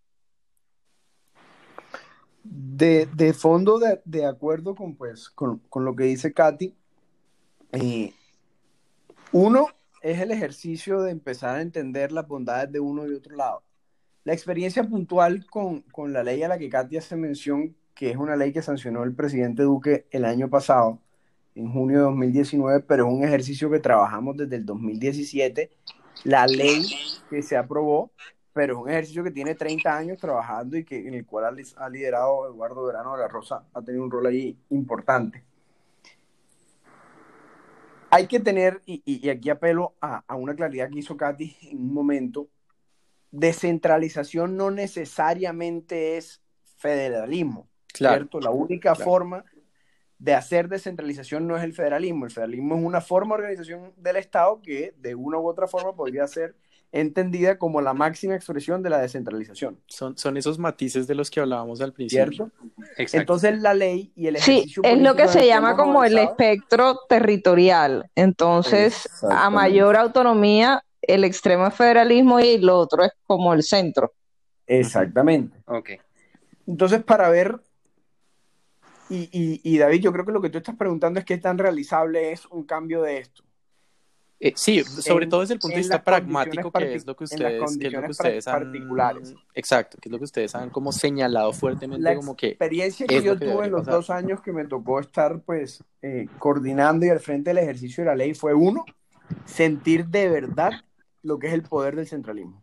De, de fondo, de, de, acuerdo con, pues, con, con, lo que dice Katy, eh, uno es el ejercicio de empezar a entender las bondades de uno y otro lado. La experiencia puntual con, con la ley a la que Katy hace mención, que es una ley que sancionó el presidente Duque el año pasado, en junio de 2019, pero es un ejercicio que trabajamos desde el 2017. La ley que se aprobó, pero es un ejercicio que tiene 30 años trabajando y que, en el cual ha liderado Eduardo Verano de la Rosa, ha tenido un rol ahí importante hay que tener, y, aquí apelo a, una claridad que hizo Katy en un momento, descentralización no necesariamente es federalismo, ¿cierto? La única forma de hacer descentralización no es el federalismo, el federalismo es una forma de organización del Estado que de una u otra forma podría ser entendida como la máxima expresión de la descentralización. Son, son esos matices de los que hablábamos al principio. ¿Cierto? Entonces la ley y el ejercicio... Sí, es lo que se llama como el espectro territorial. Entonces, a mayor autonomía, el extremo es federalismo y lo otro es como el centro. Exactamente. Ok. Entonces, para ver y, David, yo creo que lo que tú estás preguntando es qué tan realizable es un cambio de esto. Eh, sí, sobre todo desde el punto de vista pragmático, que es lo que ustedes, que es lo que ustedes han, particulares. Exacto, que es lo que ustedes han como señalado fuertemente como que... La experiencia que yo tuve en los dos años que me tocó estar pues eh, coordinando y al frente del ejercicio de la ley fue uno, sentir de verdad lo que es el poder del centralismo.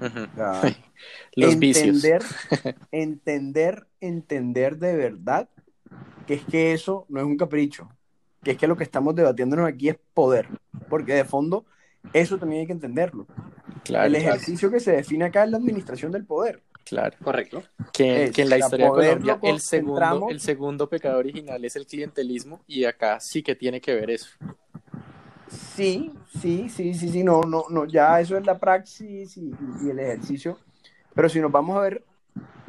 los entender, entender, entender de verdad que es que eso no es un capricho, que es que lo que estamos debatiéndonos aquí es poder, porque de fondo eso también hay que entenderlo. el ejercicio que se define acá es la administración del poder. Claro. Correcto. Que, en la historia de Colombia el segundo, el segundo pecado original es el clientelismo y acá sí que tiene que ver eso. Sí, sí, sí, sí, sí, no, no, no, ya eso es la praxis y, el ejercicio, pero si nos vamos a ver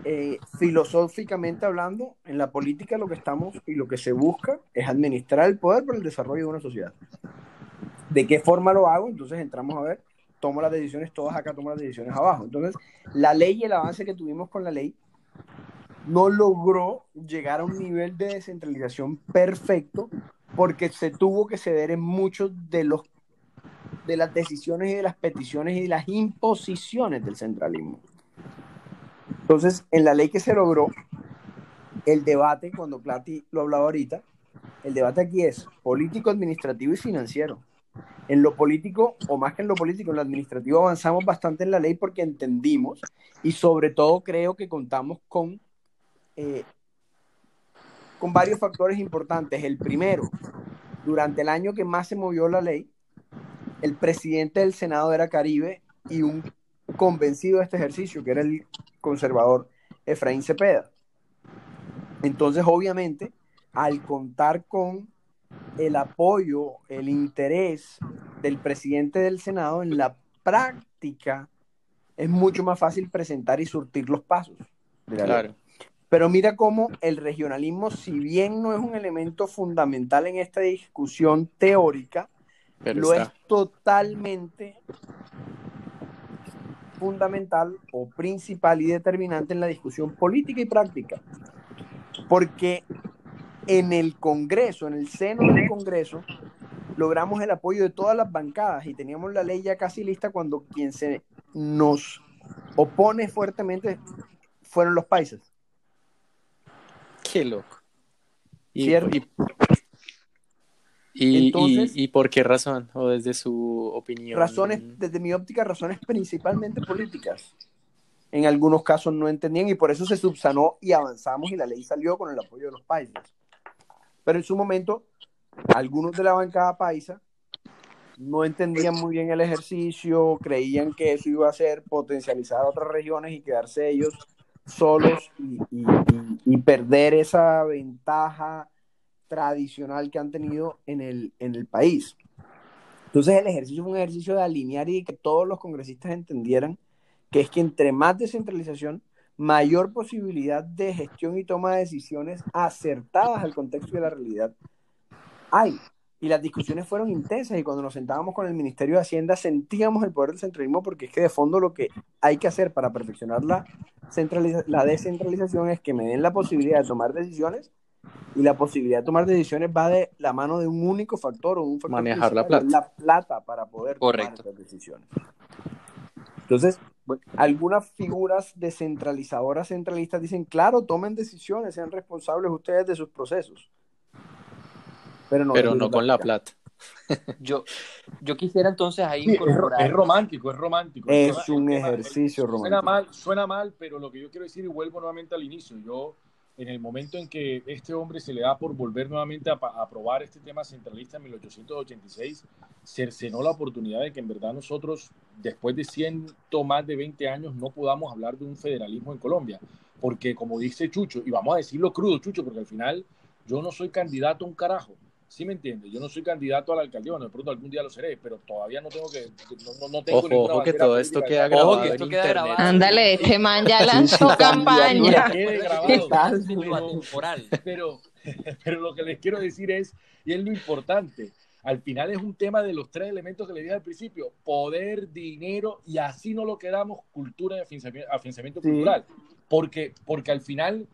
eh, filosóficamente hablando, en la política lo que estamos y lo que se busca es administrar el poder para el desarrollo de una sociedad. ¿De qué forma lo hago? Entonces entramos a ver, tomo las decisiones todas acá, tomo las decisiones abajo. Entonces, la ley y el avance que tuvimos con la ley no logró llegar a un nivel de descentralización perfecto porque se tuvo que ceder en muchos de los de las decisiones y de las peticiones y de las imposiciones del centralismo. Entonces, en la ley que se logró, el debate, cuando Plati lo hablaba ahorita, el debate aquí es político, administrativo y financiero. En lo político, o más que en lo político, en lo administrativo avanzamos bastante en la ley porque entendimos y sobre todo creo que contamos con, eh, con varios factores importantes. El primero, durante el año que más se movió la ley, el presidente del Senado era Caribe y un convencido de este ejercicio, que era el conservador Efraín Cepeda. Entonces, obviamente, al contar con el apoyo, el interés del presidente del Senado, en la práctica es mucho más fácil presentar y surtir los pasos. claro. Pero mira cómo el regionalismo, si bien no es un elemento fundamental en esta discusión teórica, lo es totalmente fundamental o principal y determinante en la discusión política y práctica. Porque en el Congreso, en el seno del Congreso, logramos el apoyo de todas las bancadas y teníamos la ley ya casi lista cuando quien se nos opone fuertemente fueron los países. Qué loco. Y, y, por qué razón? ¿O desde su opinión? Razones, desde mi óptica, razones principalmente políticas. En algunos casos no entendían y por eso se subsanó y avanzamos y la ley salió con el apoyo de los países. Pero en su momento, algunos de la bancada paisa no entendían muy bien el ejercicio, creían que eso iba a ser potencializar a otras regiones y quedarse ellos solos y, perder esa ventaja tradicional que han tenido en el, en el país. Entonces el ejercicio fue un ejercicio de alinear y que todos los congresistas entendieran que es que entre más descentralización, mayor posibilidad de gestión y toma de decisiones acertadas al contexto de la realidad hay. Y las discusiones fueron intensas y cuando nos sentábamos con el Ministerio de Hacienda sentíamos el poder del centralismo porque es que de fondo lo que hay que hacer para perfeccionar la, la descentralización es que me den la posibilidad de tomar decisiones y la posibilidad de tomar decisiones va de la mano de un único factor o un factor manejar la plata. la plata para poder tomar esas decisiones. Entonces, algunas figuras descentralizadoras centralistas dicen, claro, tomen decisiones, sean responsables ustedes de sus procesos. Pero no, pero no con la plata. Yo, yo quisiera entonces ahí incorporar... Es, romántico, es romántico. Es, un ejercicio romántico. Suena mal, suena mal, pero lo que yo quiero decir, y vuelvo nuevamente al inicio, yo en el momento en que este hombre se le da por volver nuevamente a, aprobar este tema centralista en 1886, cercenó la oportunidad de que en verdad nosotros, después de ciento más de 20 años, no podamos hablar de un federalismo en Colombia. Porque como dice Chucho, y vamos a decirlo crudo, Chucho, porque al final yo no soy candidato a un carajo. ¿Sí me entiendes? Yo no soy candidato a la alcaldía, bueno, de pronto algún día lo seré, pero todavía no tengo que. No, no tengo ojo, ojo que todo esto queda grabado. Ojo que esto queda grabado. Ándale, este man ya lanzó campaña. Pero, pero lo que les quiero decir es, y es lo importante, al final es un tema de los tres elementos que le dije al principio: poder, dinero, y así no lo quedamos, cultura y afianzamiento, cultural. Porque, porque al final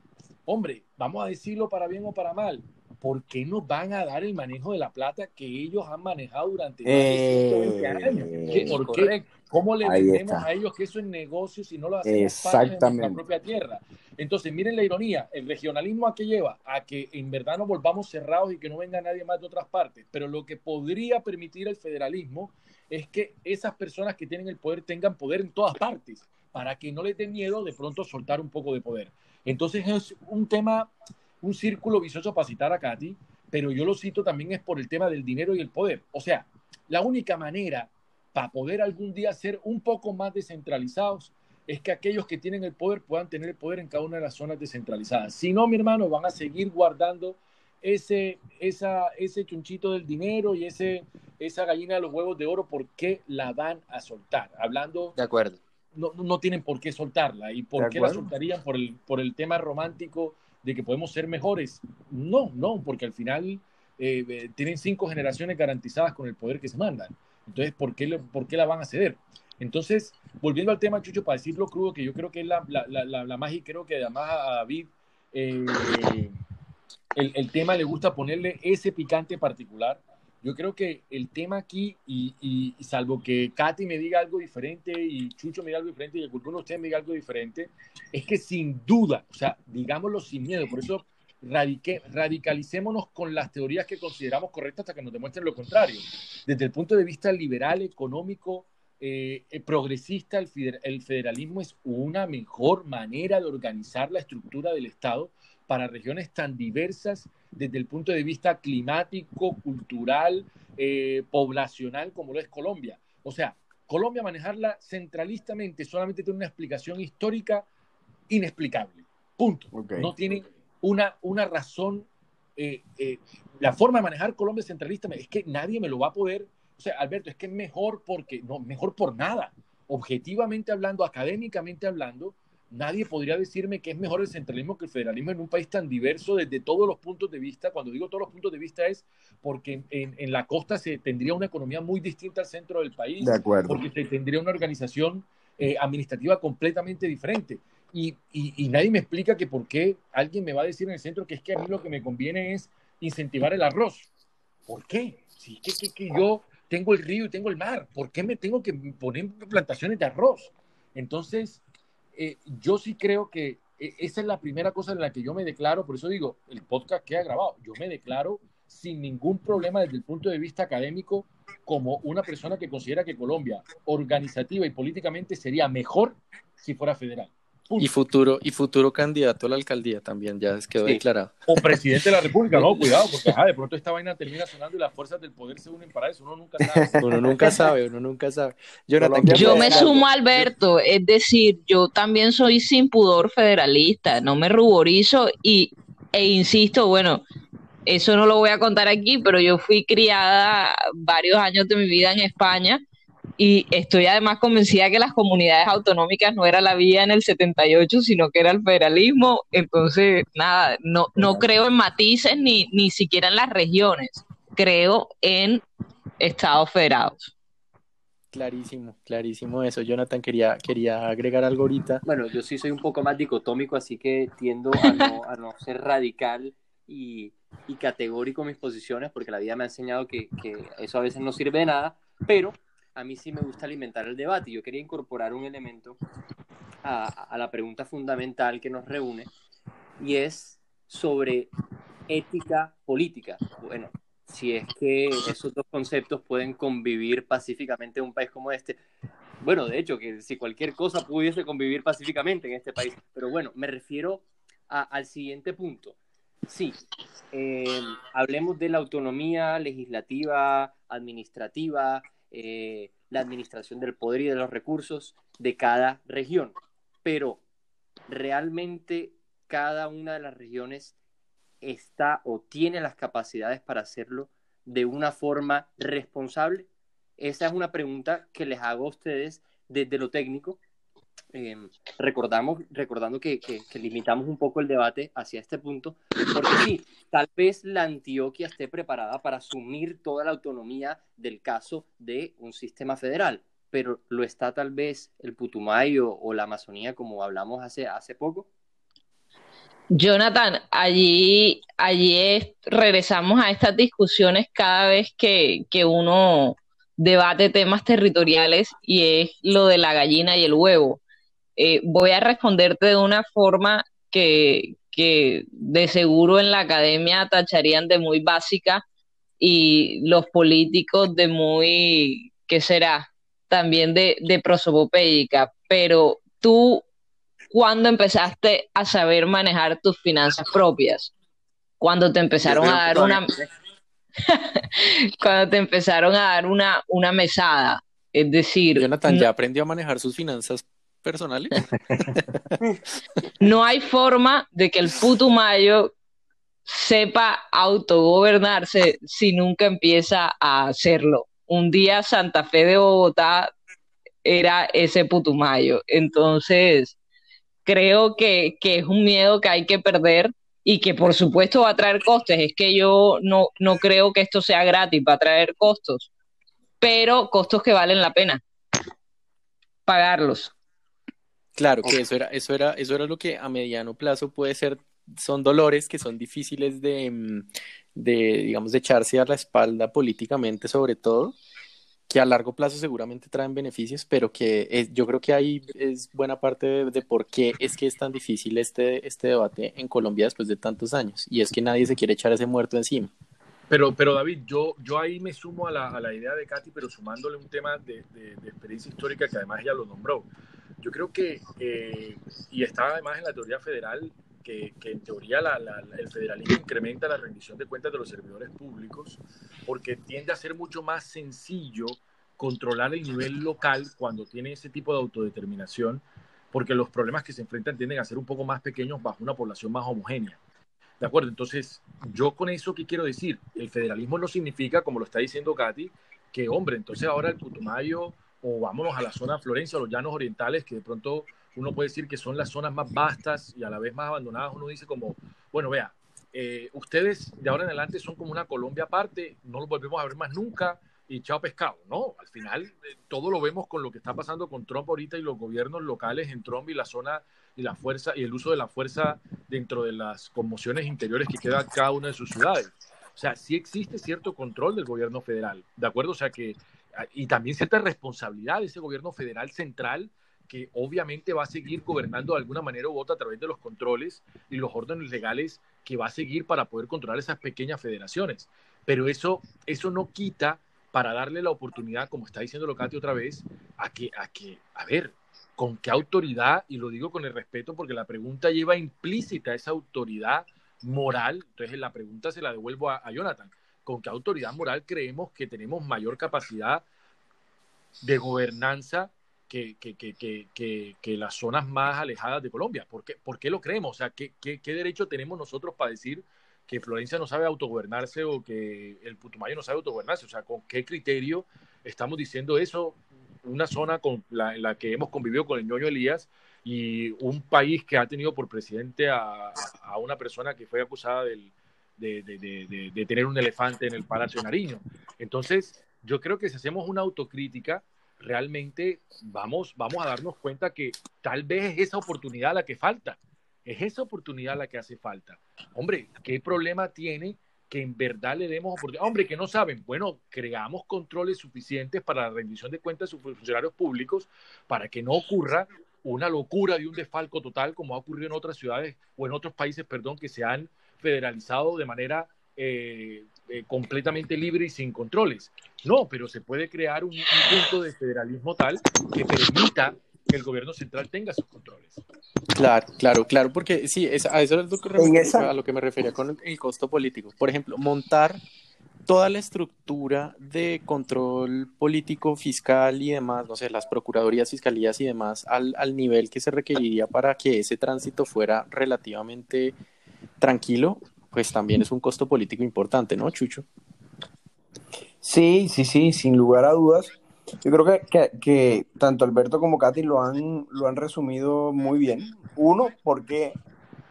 hombre, vamos a decirlo para bien o para mal, ¿por qué nos van a dar el manejo de la plata que ellos han manejado durante más de 120 años? Eh, ¿Por qué? ¿Cómo le Ahí vendemos está. a ellos que eso es negocio si no lo hacemos parte de nuestra propia tierra? Entonces, miren la ironía, el regionalismo a qué lleva? A que en verdad nos volvamos cerrados y que no venga nadie más de otras partes. Pero lo que podría permitir el federalismo es que esas personas que tienen el poder tengan poder en todas partes, para que no les dé miedo de pronto soltar un poco de poder. Entonces es un tema, un círculo vicioso para citar a Katy, pero yo lo cito también es por el tema del dinero y el poder. O sea, la única manera para poder algún día ser un poco más descentralizados es que aquellos que tienen el poder puedan tener el poder en cada una de las zonas descentralizadas. Si no, mi hermano, van a seguir guardando ese, esa, ese chunchito del dinero y ese, esa gallina de los huevos de oro, ¿por qué la van a soltar? Hablando De acuerdo. no, no tienen por qué soltarla. ¿Y por qué la soltarían? Por el, por el tema romántico de que podemos ser mejores. No, no, porque al final eh, eh, tienen cinco generaciones garantizadas con el poder que se mandan. Entonces, ¿por qué, por qué la van a ceder? Entonces, volviendo al tema, Chucho, para decirlo crudo, que yo creo que es la, la, la magia y creo que además a David eh, el, el tema le gusta ponerle ese picante particular. Yo creo que el tema aquí, y, salvo que Katy me diga algo diferente y Chucho me diga algo diferente y alguno de ustedes me diga algo diferente, es que sin duda, o sea, digámoslo sin miedo, por eso radicalicémonos con las teorías que consideramos correctas hasta que nos demuestren lo contrario. Desde el punto de vista liberal, económico, eh, eh, progresista, el, feder- el federalismo es una mejor manera de organizar la estructura del Estado para regiones tan diversas desde el punto de vista climático, cultural, eh, poblacional como lo es Colombia. O sea, Colombia manejarla centralistamente solamente tiene una explicación histórica inexplicable. Punto. No tiene una, una razón. eh, eh, la forma de manejar Colombia centralista es que nadie me lo va a poder. O sea, Alberto, es que es mejor porque, no, mejor por nada. Objetivamente hablando, académicamente hablando, nadie podría decirme que es mejor el centralismo que el federalismo en un país tan diverso desde todos los puntos de vista. Cuando digo todos los puntos de vista es porque en, en la costa se tendría una economía muy distinta al centro del país, De acuerdo. porque se tendría una organización eh, administrativa completamente diferente. Y, y, y nadie me explica que por qué alguien me va a decir en el centro que es que a mí lo que me conviene es incentivar el arroz. ¿Por qué? Si es que, que, que yo tengo el río y tengo el mar, ¿por qué me tengo que poner plantaciones de arroz? Entonces, eh, yo sí creo que eh, esa es la primera cosa en la que yo me declaro, por eso digo, el podcast queda grabado, yo me declaro sin ningún problema desde el punto de vista académico como una persona que considera que Colombia organizativa y políticamente sería mejor si fuera federal. Y futuro, y futuro candidato a la alcaldía también, ya quedó Sí. declarado. O presidente de la República, no, cuidado, porque ajá, de pronto esta vaina termina sonando y las fuerzas del poder se unen para eso, uno nunca sabe. Uno nunca sabe, uno nunca sabe. Jonathan, Colombia ¿qué Yo me sumo a Alberto, es decir, yo también soy sin pudor federalista, no me ruborizo y, e insisto, bueno, eso no lo voy a contar aquí, pero yo fui criada varios años de mi vida en España y estoy además convencida que las comunidades autonómicas no era la vía en el 78, sino que era el federalismo. Entonces, nada, no, no creo en matices ni, ni siquiera en las regiones, creo en estados federados. Clarísimo, clarísimo eso. Jonathan quería, quería agregar algo ahorita. Bueno, yo sí soy un poco más dicotómico, así que tiendo a no, a no ser radical y, y categórico en mis posiciones, porque la vida me ha enseñado que, que eso a veces no sirve de nada, pero a mí sí me gusta alimentar el debate. Yo quería incorporar un elemento a, la pregunta fundamental que nos reúne, y es sobre ética política. Bueno, si es que esos dos conceptos pueden convivir pacíficamente en un país como este. Bueno, de hecho, que si cualquier cosa pudiese convivir pacíficamente en este país. Pero bueno, me refiero al siguiente punto. Sí, eh, hablemos de la autonomía legislativa, administrativa, eh, la administración del poder y de los recursos de cada región. Pero realmente cada una de las regiones está o tiene las capacidades para hacerlo de una forma responsable? Esa es una pregunta que les hago a ustedes desde lo técnico. Eh, recordamos, recordando que, limitamos un poco el debate hacia este punto, porque sí, tal vez la Antioquia esté preparada para asumir toda la autonomía del caso de un sistema federal, pero lo está tal vez el Putumayo o la Amazonía, como hablamos hace, hace poco. Jonathan, allí, allí regresamos a estas discusiones cada vez que, que uno debate temas territoriales y es lo de la gallina y el huevo. Eh, voy a responderte de una forma que, que de seguro en la academia tacharían de muy básica y los políticos de muy, ¿qué será? También de, de prosopopédica. Pero tú, ¿cuándo empezaste a saber manejar tus finanzas propias? Cuando te empezaron a dar una... cuando te empezaron a dar una, una mesada. Es decir... Jonathan ya aprendió a manejar sus finanzas personales. no hay forma de que el putumayo sepa autogobernarse si nunca empieza a hacerlo. Un día Santa Fe de Bogotá era ese putumayo. Entonces, creo que, que es un miedo que hay que perder y que por supuesto va a traer costes. Es que yo no, no creo que esto sea gratis, va a traer costos, pero costos que valen la pena pagarlos. Claro que eso era, eso era, eso era lo que a mediano plazo puede ser, son dolores que son difíciles de, mm, de, digamos, de echarse a la espalda políticamente sobre todo, que a largo plazo seguramente traen beneficios, pero que yo creo que ahí es buena parte de, por qué es que es tan difícil este, este debate en Colombia después de tantos años, y es que nadie se quiere echar ese muerto encima. Pero, pero David, yo, yo ahí me sumo a la, a la idea de Katy, pero sumándole un tema de, de, experiencia histórica que además ella lo nombró. Yo creo que, eh, y está además en la teoría federal, que, que, en teoría la, la, el federalismo incrementa la rendición de cuentas de los servidores públicos porque tiende a ser mucho más sencillo controlar el nivel local cuando tiene ese tipo de autodeterminación, porque los problemas que se enfrentan tienden a ser un poco más pequeños bajo una población más homogénea. ¿De acuerdo? Entonces, yo con eso, ¿qué quiero decir? El federalismo no significa, como lo está diciendo Katy, que, hombre, entonces ahora el Putumayo o vámonos a la zona Florencia, los llanos orientales, que de pronto uno puede decir que son las zonas más vastas y a la vez más abandonadas, uno dice como, bueno, vea, eh, ustedes de ahora en adelante son como una Colombia aparte, no los volvemos a ver más nunca y chao pescado, ¿no? Al final eh, todo lo vemos con lo que está pasando con Trump ahorita y los gobiernos locales en Trump y la zona y la fuerza y el uso de la fuerza dentro de las conmociones interiores que queda cada una de sus ciudades. O sea, sí existe cierto control del gobierno federal, ¿de acuerdo? O sea que, y también cierta responsabilidad de ese gobierno federal central que obviamente va a seguir gobernando de alguna manera u otra a través de los controles y los órdenes legales que va a seguir para poder controlar esas pequeñas federaciones. Pero eso, eso no quita para darle la oportunidad, como está diciendo Locati otra vez, a que, a que, a ver, con qué autoridad, y lo digo con el respeto porque la pregunta lleva implícita esa autoridad moral, entonces la pregunta se la devuelvo a Jonathan, ¿con qué autoridad moral creemos que tenemos mayor capacidad de gobernanza que, que, que, que, las zonas más alejadas de Colombia. ¿Por qué, por qué lo creemos? O sea, ¿qué, ¿qué, derecho tenemos nosotros para decir que Florencia no sabe autogobernarse o que el Putumayo no sabe autogobernarse? O sea, ¿con qué criterio estamos diciendo eso? Una zona con la, en la que hemos convivido con el ñoño Elías y un país que ha tenido por presidente a una persona que fue acusada del, de, tener un elefante en el Palacio de Nariño. Entonces, yo creo que si hacemos una autocrítica, realmente vamos, vamos a darnos cuenta que tal vez es esa oportunidad la que falta. Es esa oportunidad la que hace falta. Hombre, ¿qué problema tiene que en verdad le demos oportunidad? Hombre, que no saben. Bueno, creamos controles suficientes para la rendición de cuentas de sus funcionarios públicos para que no ocurra una locura de un desfalco total como ha ocurrido en otras ciudades o en otros países, perdón, que se han federalizado de manera eh, eh, completamente libre y sin controles. No, pero se puede crear un, punto de federalismo tal que permita que el gobierno central tenga sus controles. Claro, claro, claro, porque sí, es, a eso es lo que a lo que me refería con el costo político. Por ejemplo, montar toda la estructura de control político, fiscal y demás, no sé, las procuradurías, fiscalías y demás, al, al nivel que se requeriría para que ese tránsito fuera relativamente tranquilo, pues también es un costo político importante, ¿no, Chucho? Sí, sí, sí, sin lugar a dudas. Yo creo que, que, tanto Alberto como Katy lo han, lo han resumido muy bien. Uno, porque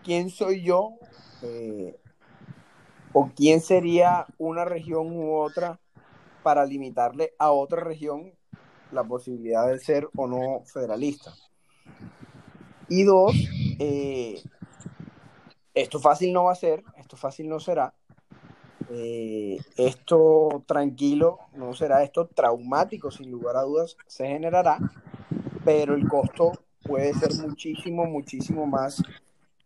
¿quién soy yo? Eh, ¿O quién sería una región u otra para limitarle a otra región la posibilidad de ser o no federalista? Y dos, eh, esto fácil no va a ser, esto fácil no será, eh, esto tranquilo no será, esto traumático sin lugar a dudas se generará, pero el costo puede ser muchísimo, muchísimo más,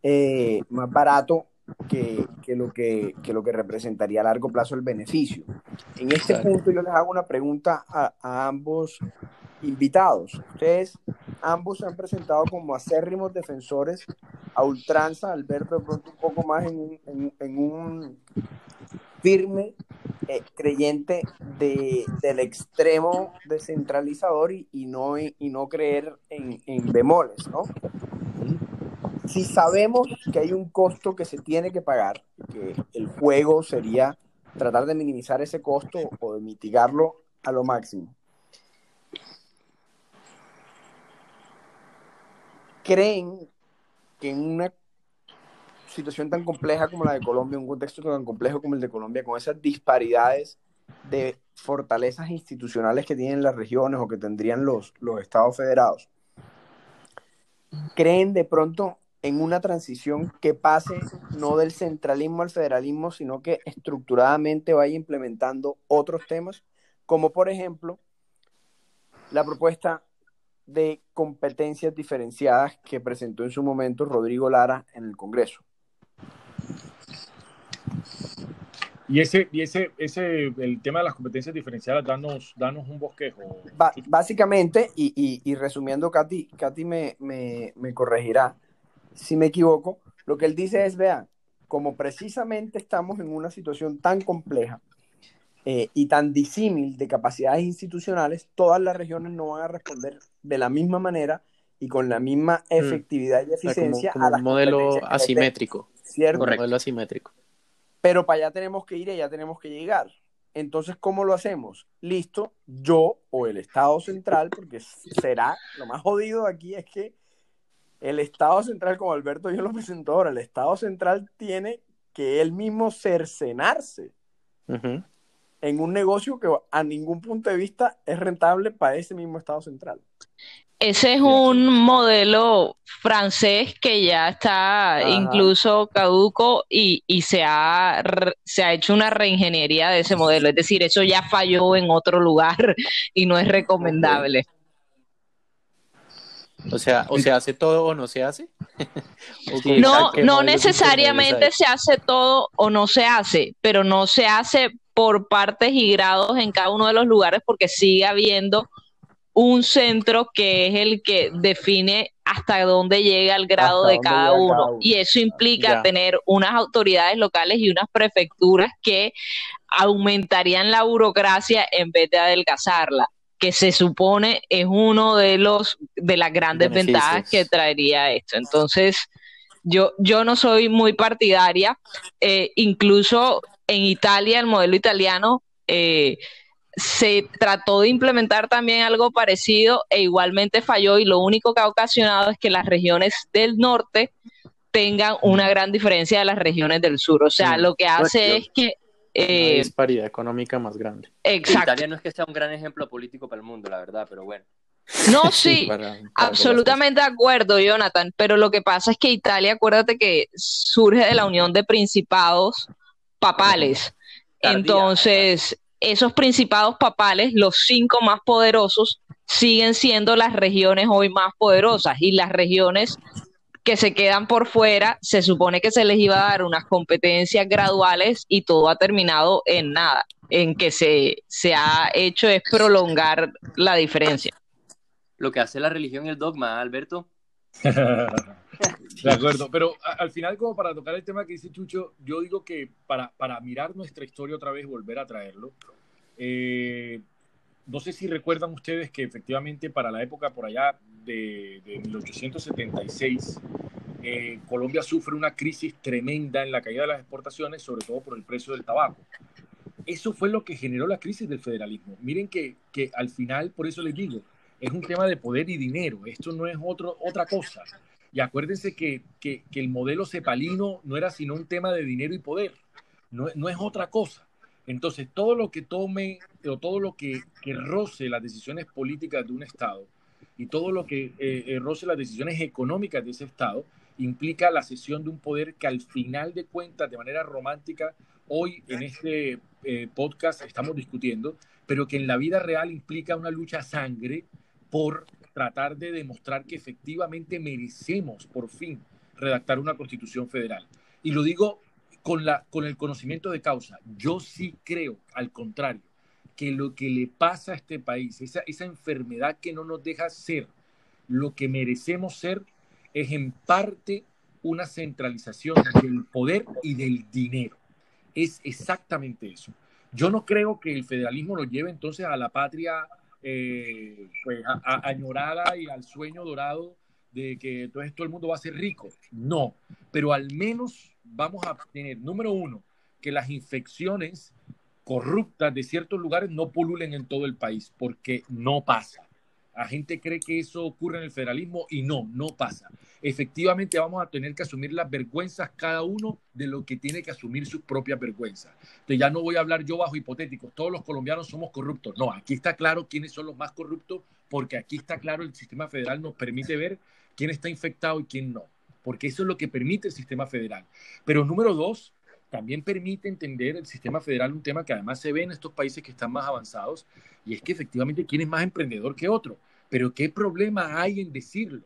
eh, más barato que, lo que, lo que representaría a largo plazo el beneficio. En este punto yo les hago una pregunta a, ambos invitados. Ustedes ambos se han presentado como acérrimos defensores a ultranza, Alberto de pronto un poco más en un, firme eh, creyente de, del extremo descentralizador y, no, y no creer en, en bemoles, ¿no? si sabemos que hay un costo que se tiene que pagar, que el juego sería tratar de minimizar ese costo o de mitigarlo a lo máximo. ¿Creen que en una situación tan compleja como la de Colombia, un contexto tan complejo como el de Colombia, con esas disparidades de fortalezas institucionales que tienen las regiones o que tendrían los, los estados federados, creen de pronto en una transición que pase no del centralismo al federalismo, sino que estructuradamente vaya implementando otros temas, como por ejemplo la propuesta de competencias diferenciadas que presentó en su momento Rodrigo Lara en el Congreso. Y ese, y ese, ese, el tema de las competencias diferenciadas, danos, danos un bosquejo. básicamente, y, y, resumiendo, Katy, Katy me, me, me corregirá, si me equivoco, lo que él dice es, vean, como precisamente estamos en una situación tan compleja eh, y tan disímil de capacidades institucionales, todas las regiones no van a responder de la misma manera y con la misma mm. efectividad y eficiencia a un modelo asimétrico. ¿Cierto? Un modelo asimétrico. Pero para allá tenemos que ir y allá tenemos que llegar. Entonces, ¿cómo lo hacemos? Listo, yo o el Estado central, porque será lo más jodido aquí es que el Estado central, como Alberto yo lo presentó ahora, el Estado central tiene que él mismo cercenarse en un negocio que a ningún punto de vista es rentable para ese mismo Estado central. Ese es un modelo francés que ya está incluso caduco y, se, ha, se ha hecho una reingeniería de ese modelo. Es decir, eso ya falló en otro lugar y no es recomendable. O sea, o se hace todo o no se hace. no, no necesariamente se hace todo o no se hace, pero no se hace por partes y grados en cada uno de los lugares porque sigue habiendo un centro que es el que define hasta dónde llega el grado de cada uno. Y eso implica tener unas autoridades locales y unas prefecturas que aumentarían la burocracia en vez de adelgazarla que se supone es uno de los de las grandes ventajas que traería esto. Entonces, yo, yo no soy muy partidaria. Eh, incluso en Italia, el modelo italiano, eh, se trató de implementar también algo parecido e igualmente falló y lo único que ha ocasionado es que las regiones del norte tengan una gran diferencia de las regiones del sur. O sea, lo que hace es que eh, disparidad económica más grande. Exacto. Italia no es que sea un gran ejemplo político para el mundo, la verdad, pero bueno. No, sí, absolutamente de acuerdo, Jonathan, pero lo que pasa es que Italia, acuérdate que surge de la unión de principados papales. Entonces, esos principados papales, los cinco más poderosos, siguen siendo las regiones hoy más poderosas y las regiones que se quedan por fuera, se supone que se les iba a dar unas competencias graduales y todo ha terminado en nada, en que se, se ha hecho es prolongar la diferencia. Lo que hace la religión y el dogma, Alberto. De acuerdo, pero al final, como para tocar el tema que dice Chucho, yo digo que para, para mirar nuestra historia otra vez, volver a traerlo, eh, no sé si recuerdan ustedes que efectivamente para la época por allá de, 1876, eh, Colombia sufre una crisis tremenda en la caída de las exportaciones, sobre todo por el precio del tabaco. Eso fue lo que generó la crisis del federalismo. Miren que, que al final, por eso les digo, es un tema de poder y dinero. Esto no es otro, otra cosa. Y acuérdense que, que, el modelo cepalino no era sino un tema de dinero y poder. No, no es otra cosa. Entonces, todo lo que tome o todo lo que, que roce las decisiones políticas de un Estado y todo lo que eh, eh, roce las decisiones económicas de ese Estado implica la cesión de un poder que al final de cuentas, de manera romántica, hoy en este eh, podcast estamos discutiendo, pero que en la vida real implica una lucha a sangre por tratar de demostrar que efectivamente merecemos por fin redactar una constitución federal. Y lo digo con, la, con el conocimiento de causa. Yo sí creo, al contrario, que lo que le pasa a este país, esa, esa enfermedad que no nos deja ser lo que merecemos ser, es en parte una centralización del poder y del dinero. Es exactamente eso. Yo no creo que el federalismo lo lleve entonces a la patria eh, pues, añorada y al sueño dorado de que todo el mundo va a ser rico. No, pero al menos vamos a tener, número uno, que las infecciones corruptas de ciertos lugares no pululen en todo el país, porque no pasa. La gente cree que eso ocurre en el federalismo y no, no pasa. Efectivamente vamos a tener que asumir las vergüenzas cada uno de lo que tiene que asumir sus propias vergüenzas. Entonces ya no voy a hablar yo bajo hipotéticos, todos los colombianos somos corruptos. No, aquí está claro quiénes son los más corruptos porque aquí está claro el sistema federal nos permite ver quién está infectado y quién no, porque eso es lo que permite el sistema federal. Pero número dos, también permite entender el sistema federal un tema que además se ve en estos países que están más avanzados, y es que efectivamente quién es más emprendedor que otro. Pero ¿qué problema hay en decirlo?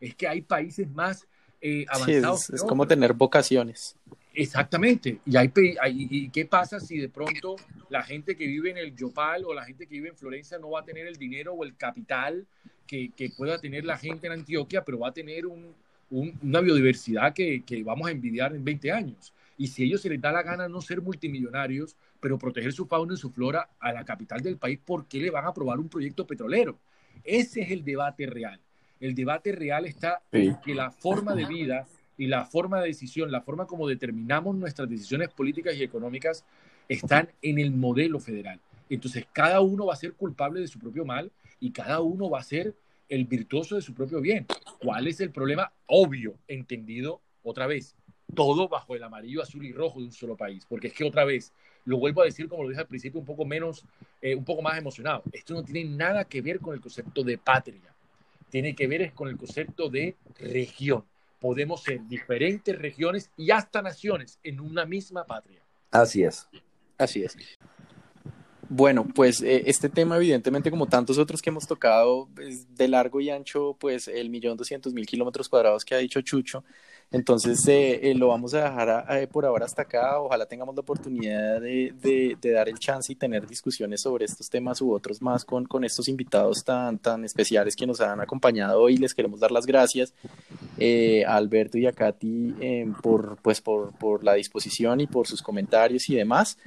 Es que hay países más eh, avanzados. Sí, es, como tener vocaciones. Exactamente. Y, hay, y, qué pasa si de pronto la gente que vive en el Yopal o la gente que vive en Florencia no va a tener el dinero o el capital que, que pueda tener la gente en Antioquia, pero va a tener un, una biodiversidad que, que, vamos a envidiar en 20 años? Y si ellos se les da la gana no ser multimillonarios, pero proteger su fauna y su flora a la capital del país, ¿por qué le van a aprobar un proyecto petrolero? Ese es el debate real. El debate real está en que la forma de vida y la forma de decisión, la forma como determinamos nuestras decisiones políticas y económicas están en el modelo federal. Entonces, cada uno va a ser culpable de su propio mal y cada uno va a ser el virtuoso de su propio bien. ¿Cuál es el problema? Obvio, entendido otra vez, todo bajo el amarillo, azul y rojo de un solo país. Porque es que otra vez, lo vuelvo a decir como lo dije al principio, un poco menos, eh, un poco más emocionado. Esto no tiene nada que ver con el concepto de patria. Tiene que ver es con el concepto de región podemos ser diferentes regiones y hasta naciones en una misma patria. Así es. Así es. Bueno, pues eh, este tema, evidentemente, como tantos otros que hemos tocado, es de largo y ancho, pues el millón doscientos mil kilómetros cuadrados que ha dicho Chucho. Entonces, eh, eh, lo vamos a dejar por ahora hasta acá. Ojalá tengamos la oportunidad de, de, dar el chance y tener discusiones sobre estos temas u otros más con, estos invitados tan, tan especiales que nos han acompañado hoy. Les queremos dar las gracias a Alberto y a Katy por, pues, por la disposición y por sus comentarios y demás.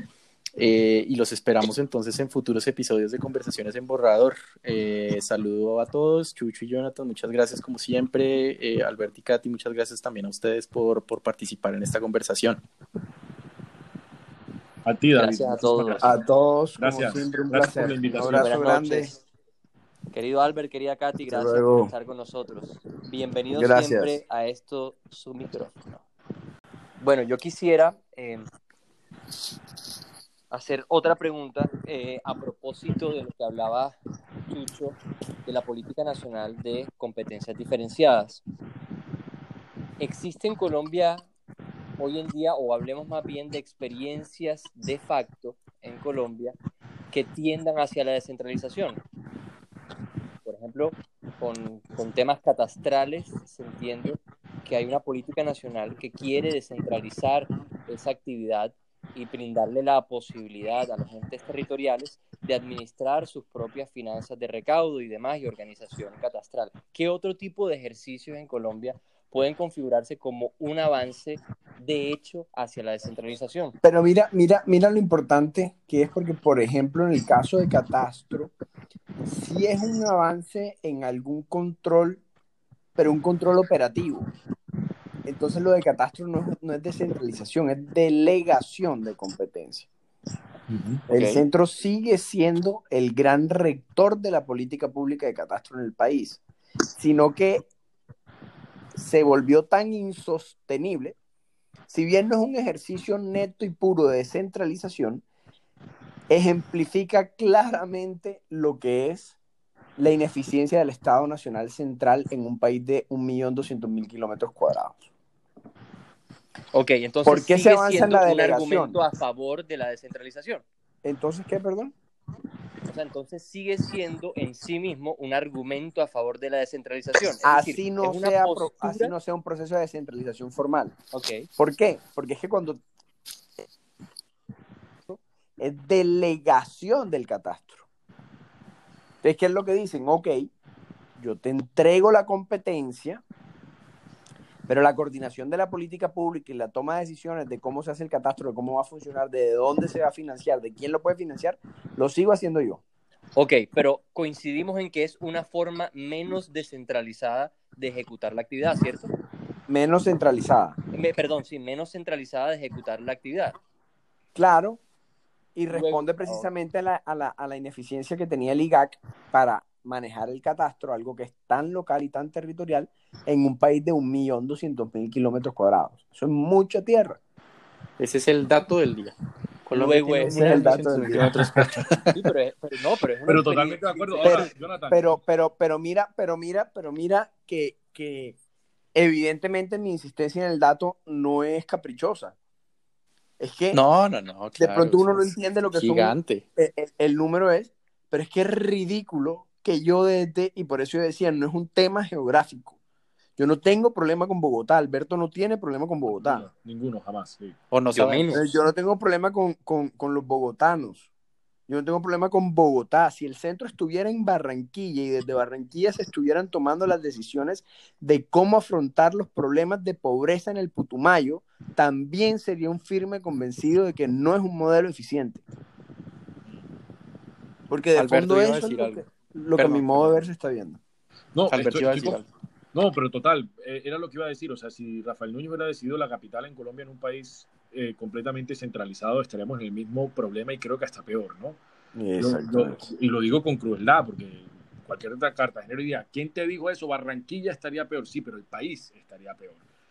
Eh, y los esperamos entonces en futuros episodios de Conversaciones en Borrador. Eh, saludo a todos, Chucho y Jonathan, muchas gracias como siempre. Eh, Alberto y Katy, muchas gracias también a ustedes por, por participar en esta conversación. A ti, David. Gracias a todos. A todos, gracias. siempre un gracias placer. por la invitación. Un abrazo grande. Querido Albert, querida Katy, gracias por estar con nosotros. Bienvenidos Gracias. siempre a esto, su micrófono. Bueno, yo quisiera eh, hacer otra pregunta eh, a propósito de lo que hablaba Chucho de la política nacional de competencias diferenciadas. ¿Existe en Colombia hoy en día, o hablemos más bien de experiencias de facto en Colombia, que tiendan hacia la descentralización? Por ejemplo, con, con temas catastrales se entiende que hay una política nacional que quiere descentralizar esa actividad y brindarle la posibilidad a los entes territoriales de administrar sus propias finanzas de recaudo y demás y organización catastral. ¿Qué otro tipo de ejercicios en Colombia pueden configurarse como un avance de hecho hacia la descentralización? Pero mira, mira, mira lo importante que es porque, por ejemplo, en el caso de Catastro, sí es un avance en algún control, pero un control operativo. Entonces lo de Catastro no es, no es descentralización, es delegación de competencia. El centro sigue siendo el gran rector de la política pública de catastro en el país, sino que se volvió tan insostenible, si bien no es un ejercicio neto y puro de descentralización, ejemplifica claramente lo que es la ineficiencia del Estado Nacional Central en un país de 1.200.000 kilómetros cuadrados. Ok, entonces ¿Por qué se sigue avanza en siendo la un argumento a favor de la descentralización. Entonces, ¿qué, perdón? O sea, entonces sigue siendo en sí mismo un argumento a favor de la descentralización. Es Así decir, no, sea, postura- así no sea un proceso de descentralización formal. Ok, ¿Por qué? Porque es que cuando es delegación del catastro. Entonces, ¿qué es lo que dicen? Ok, yo te entrego la competencia, pero la coordinación de la política pública y la toma de decisiones de cómo se hace el catastro, de cómo va a funcionar, de dónde se va a financiar, de quién lo puede financiar, lo sigo haciendo yo. ok, pero coincidimos en que es una forma menos descentralizada de ejecutar la actividad, ¿cierto? Menos centralizada. Me- perdón, sí, menos centralizada de ejecutar la actividad. Claro, y responde precisamente a la, a la- a la ineficiencia que tenía el IGAC para manejar el catastro, algo que es tan local y tan territorial, en un país de 1.200.000 kilómetros cuadrados. Eso es mucha tierra. Ese es el dato del día. Colombia Luego ese es el 1.200.000 dato del día. kilómetros cuadrados. Sí, pero, es- pero no, pero es Pero totalmente de acuerdo. Ahora, Jonathan, Pero, pero, pero mira, pero mira, pero mira que, que evidentemente mi insistencia en el dato no es caprichosa. Es que No, no, no. de pronto uno no es entiende lo que son Gigante. el, el- el número es, pero es que es ridículo que yo desde, y por eso yo decía, no es un tema geográfico. Yo no tengo problema con Bogotá, Alberto no tiene problema con Bogotá. ninguno, ninguno, jamás. sí. O no Yo Yo no tengo problema con, con- con los bogotanos. Yo no tengo problema con Bogotá. Si el centro estuviera en Barranquilla y desde Barranquilla se estuvieran tomando las decisiones de cómo afrontar los problemas de pobreza en el Putumayo, también sería un firme convencido de que no es un modelo eficiente. Porque de Alberto fondo eso es decir lo, algo. que, lo que a mi modo de ver se está viendo. No, estoy- estoy con- no, pero total, eh, era lo que iba a decir. O sea, si Rafael Núñez hubiera decidido la capital en Colombia en un país eh, completamente centralizado, estaríamos en el mismo problema y creo que hasta peor, ¿no? Y lo digo con crueldad, porque cualquier otra cartagenero diría, ¿quién te dijo eso? Barranquilla estaría peor, sí, pero el país estaría peor.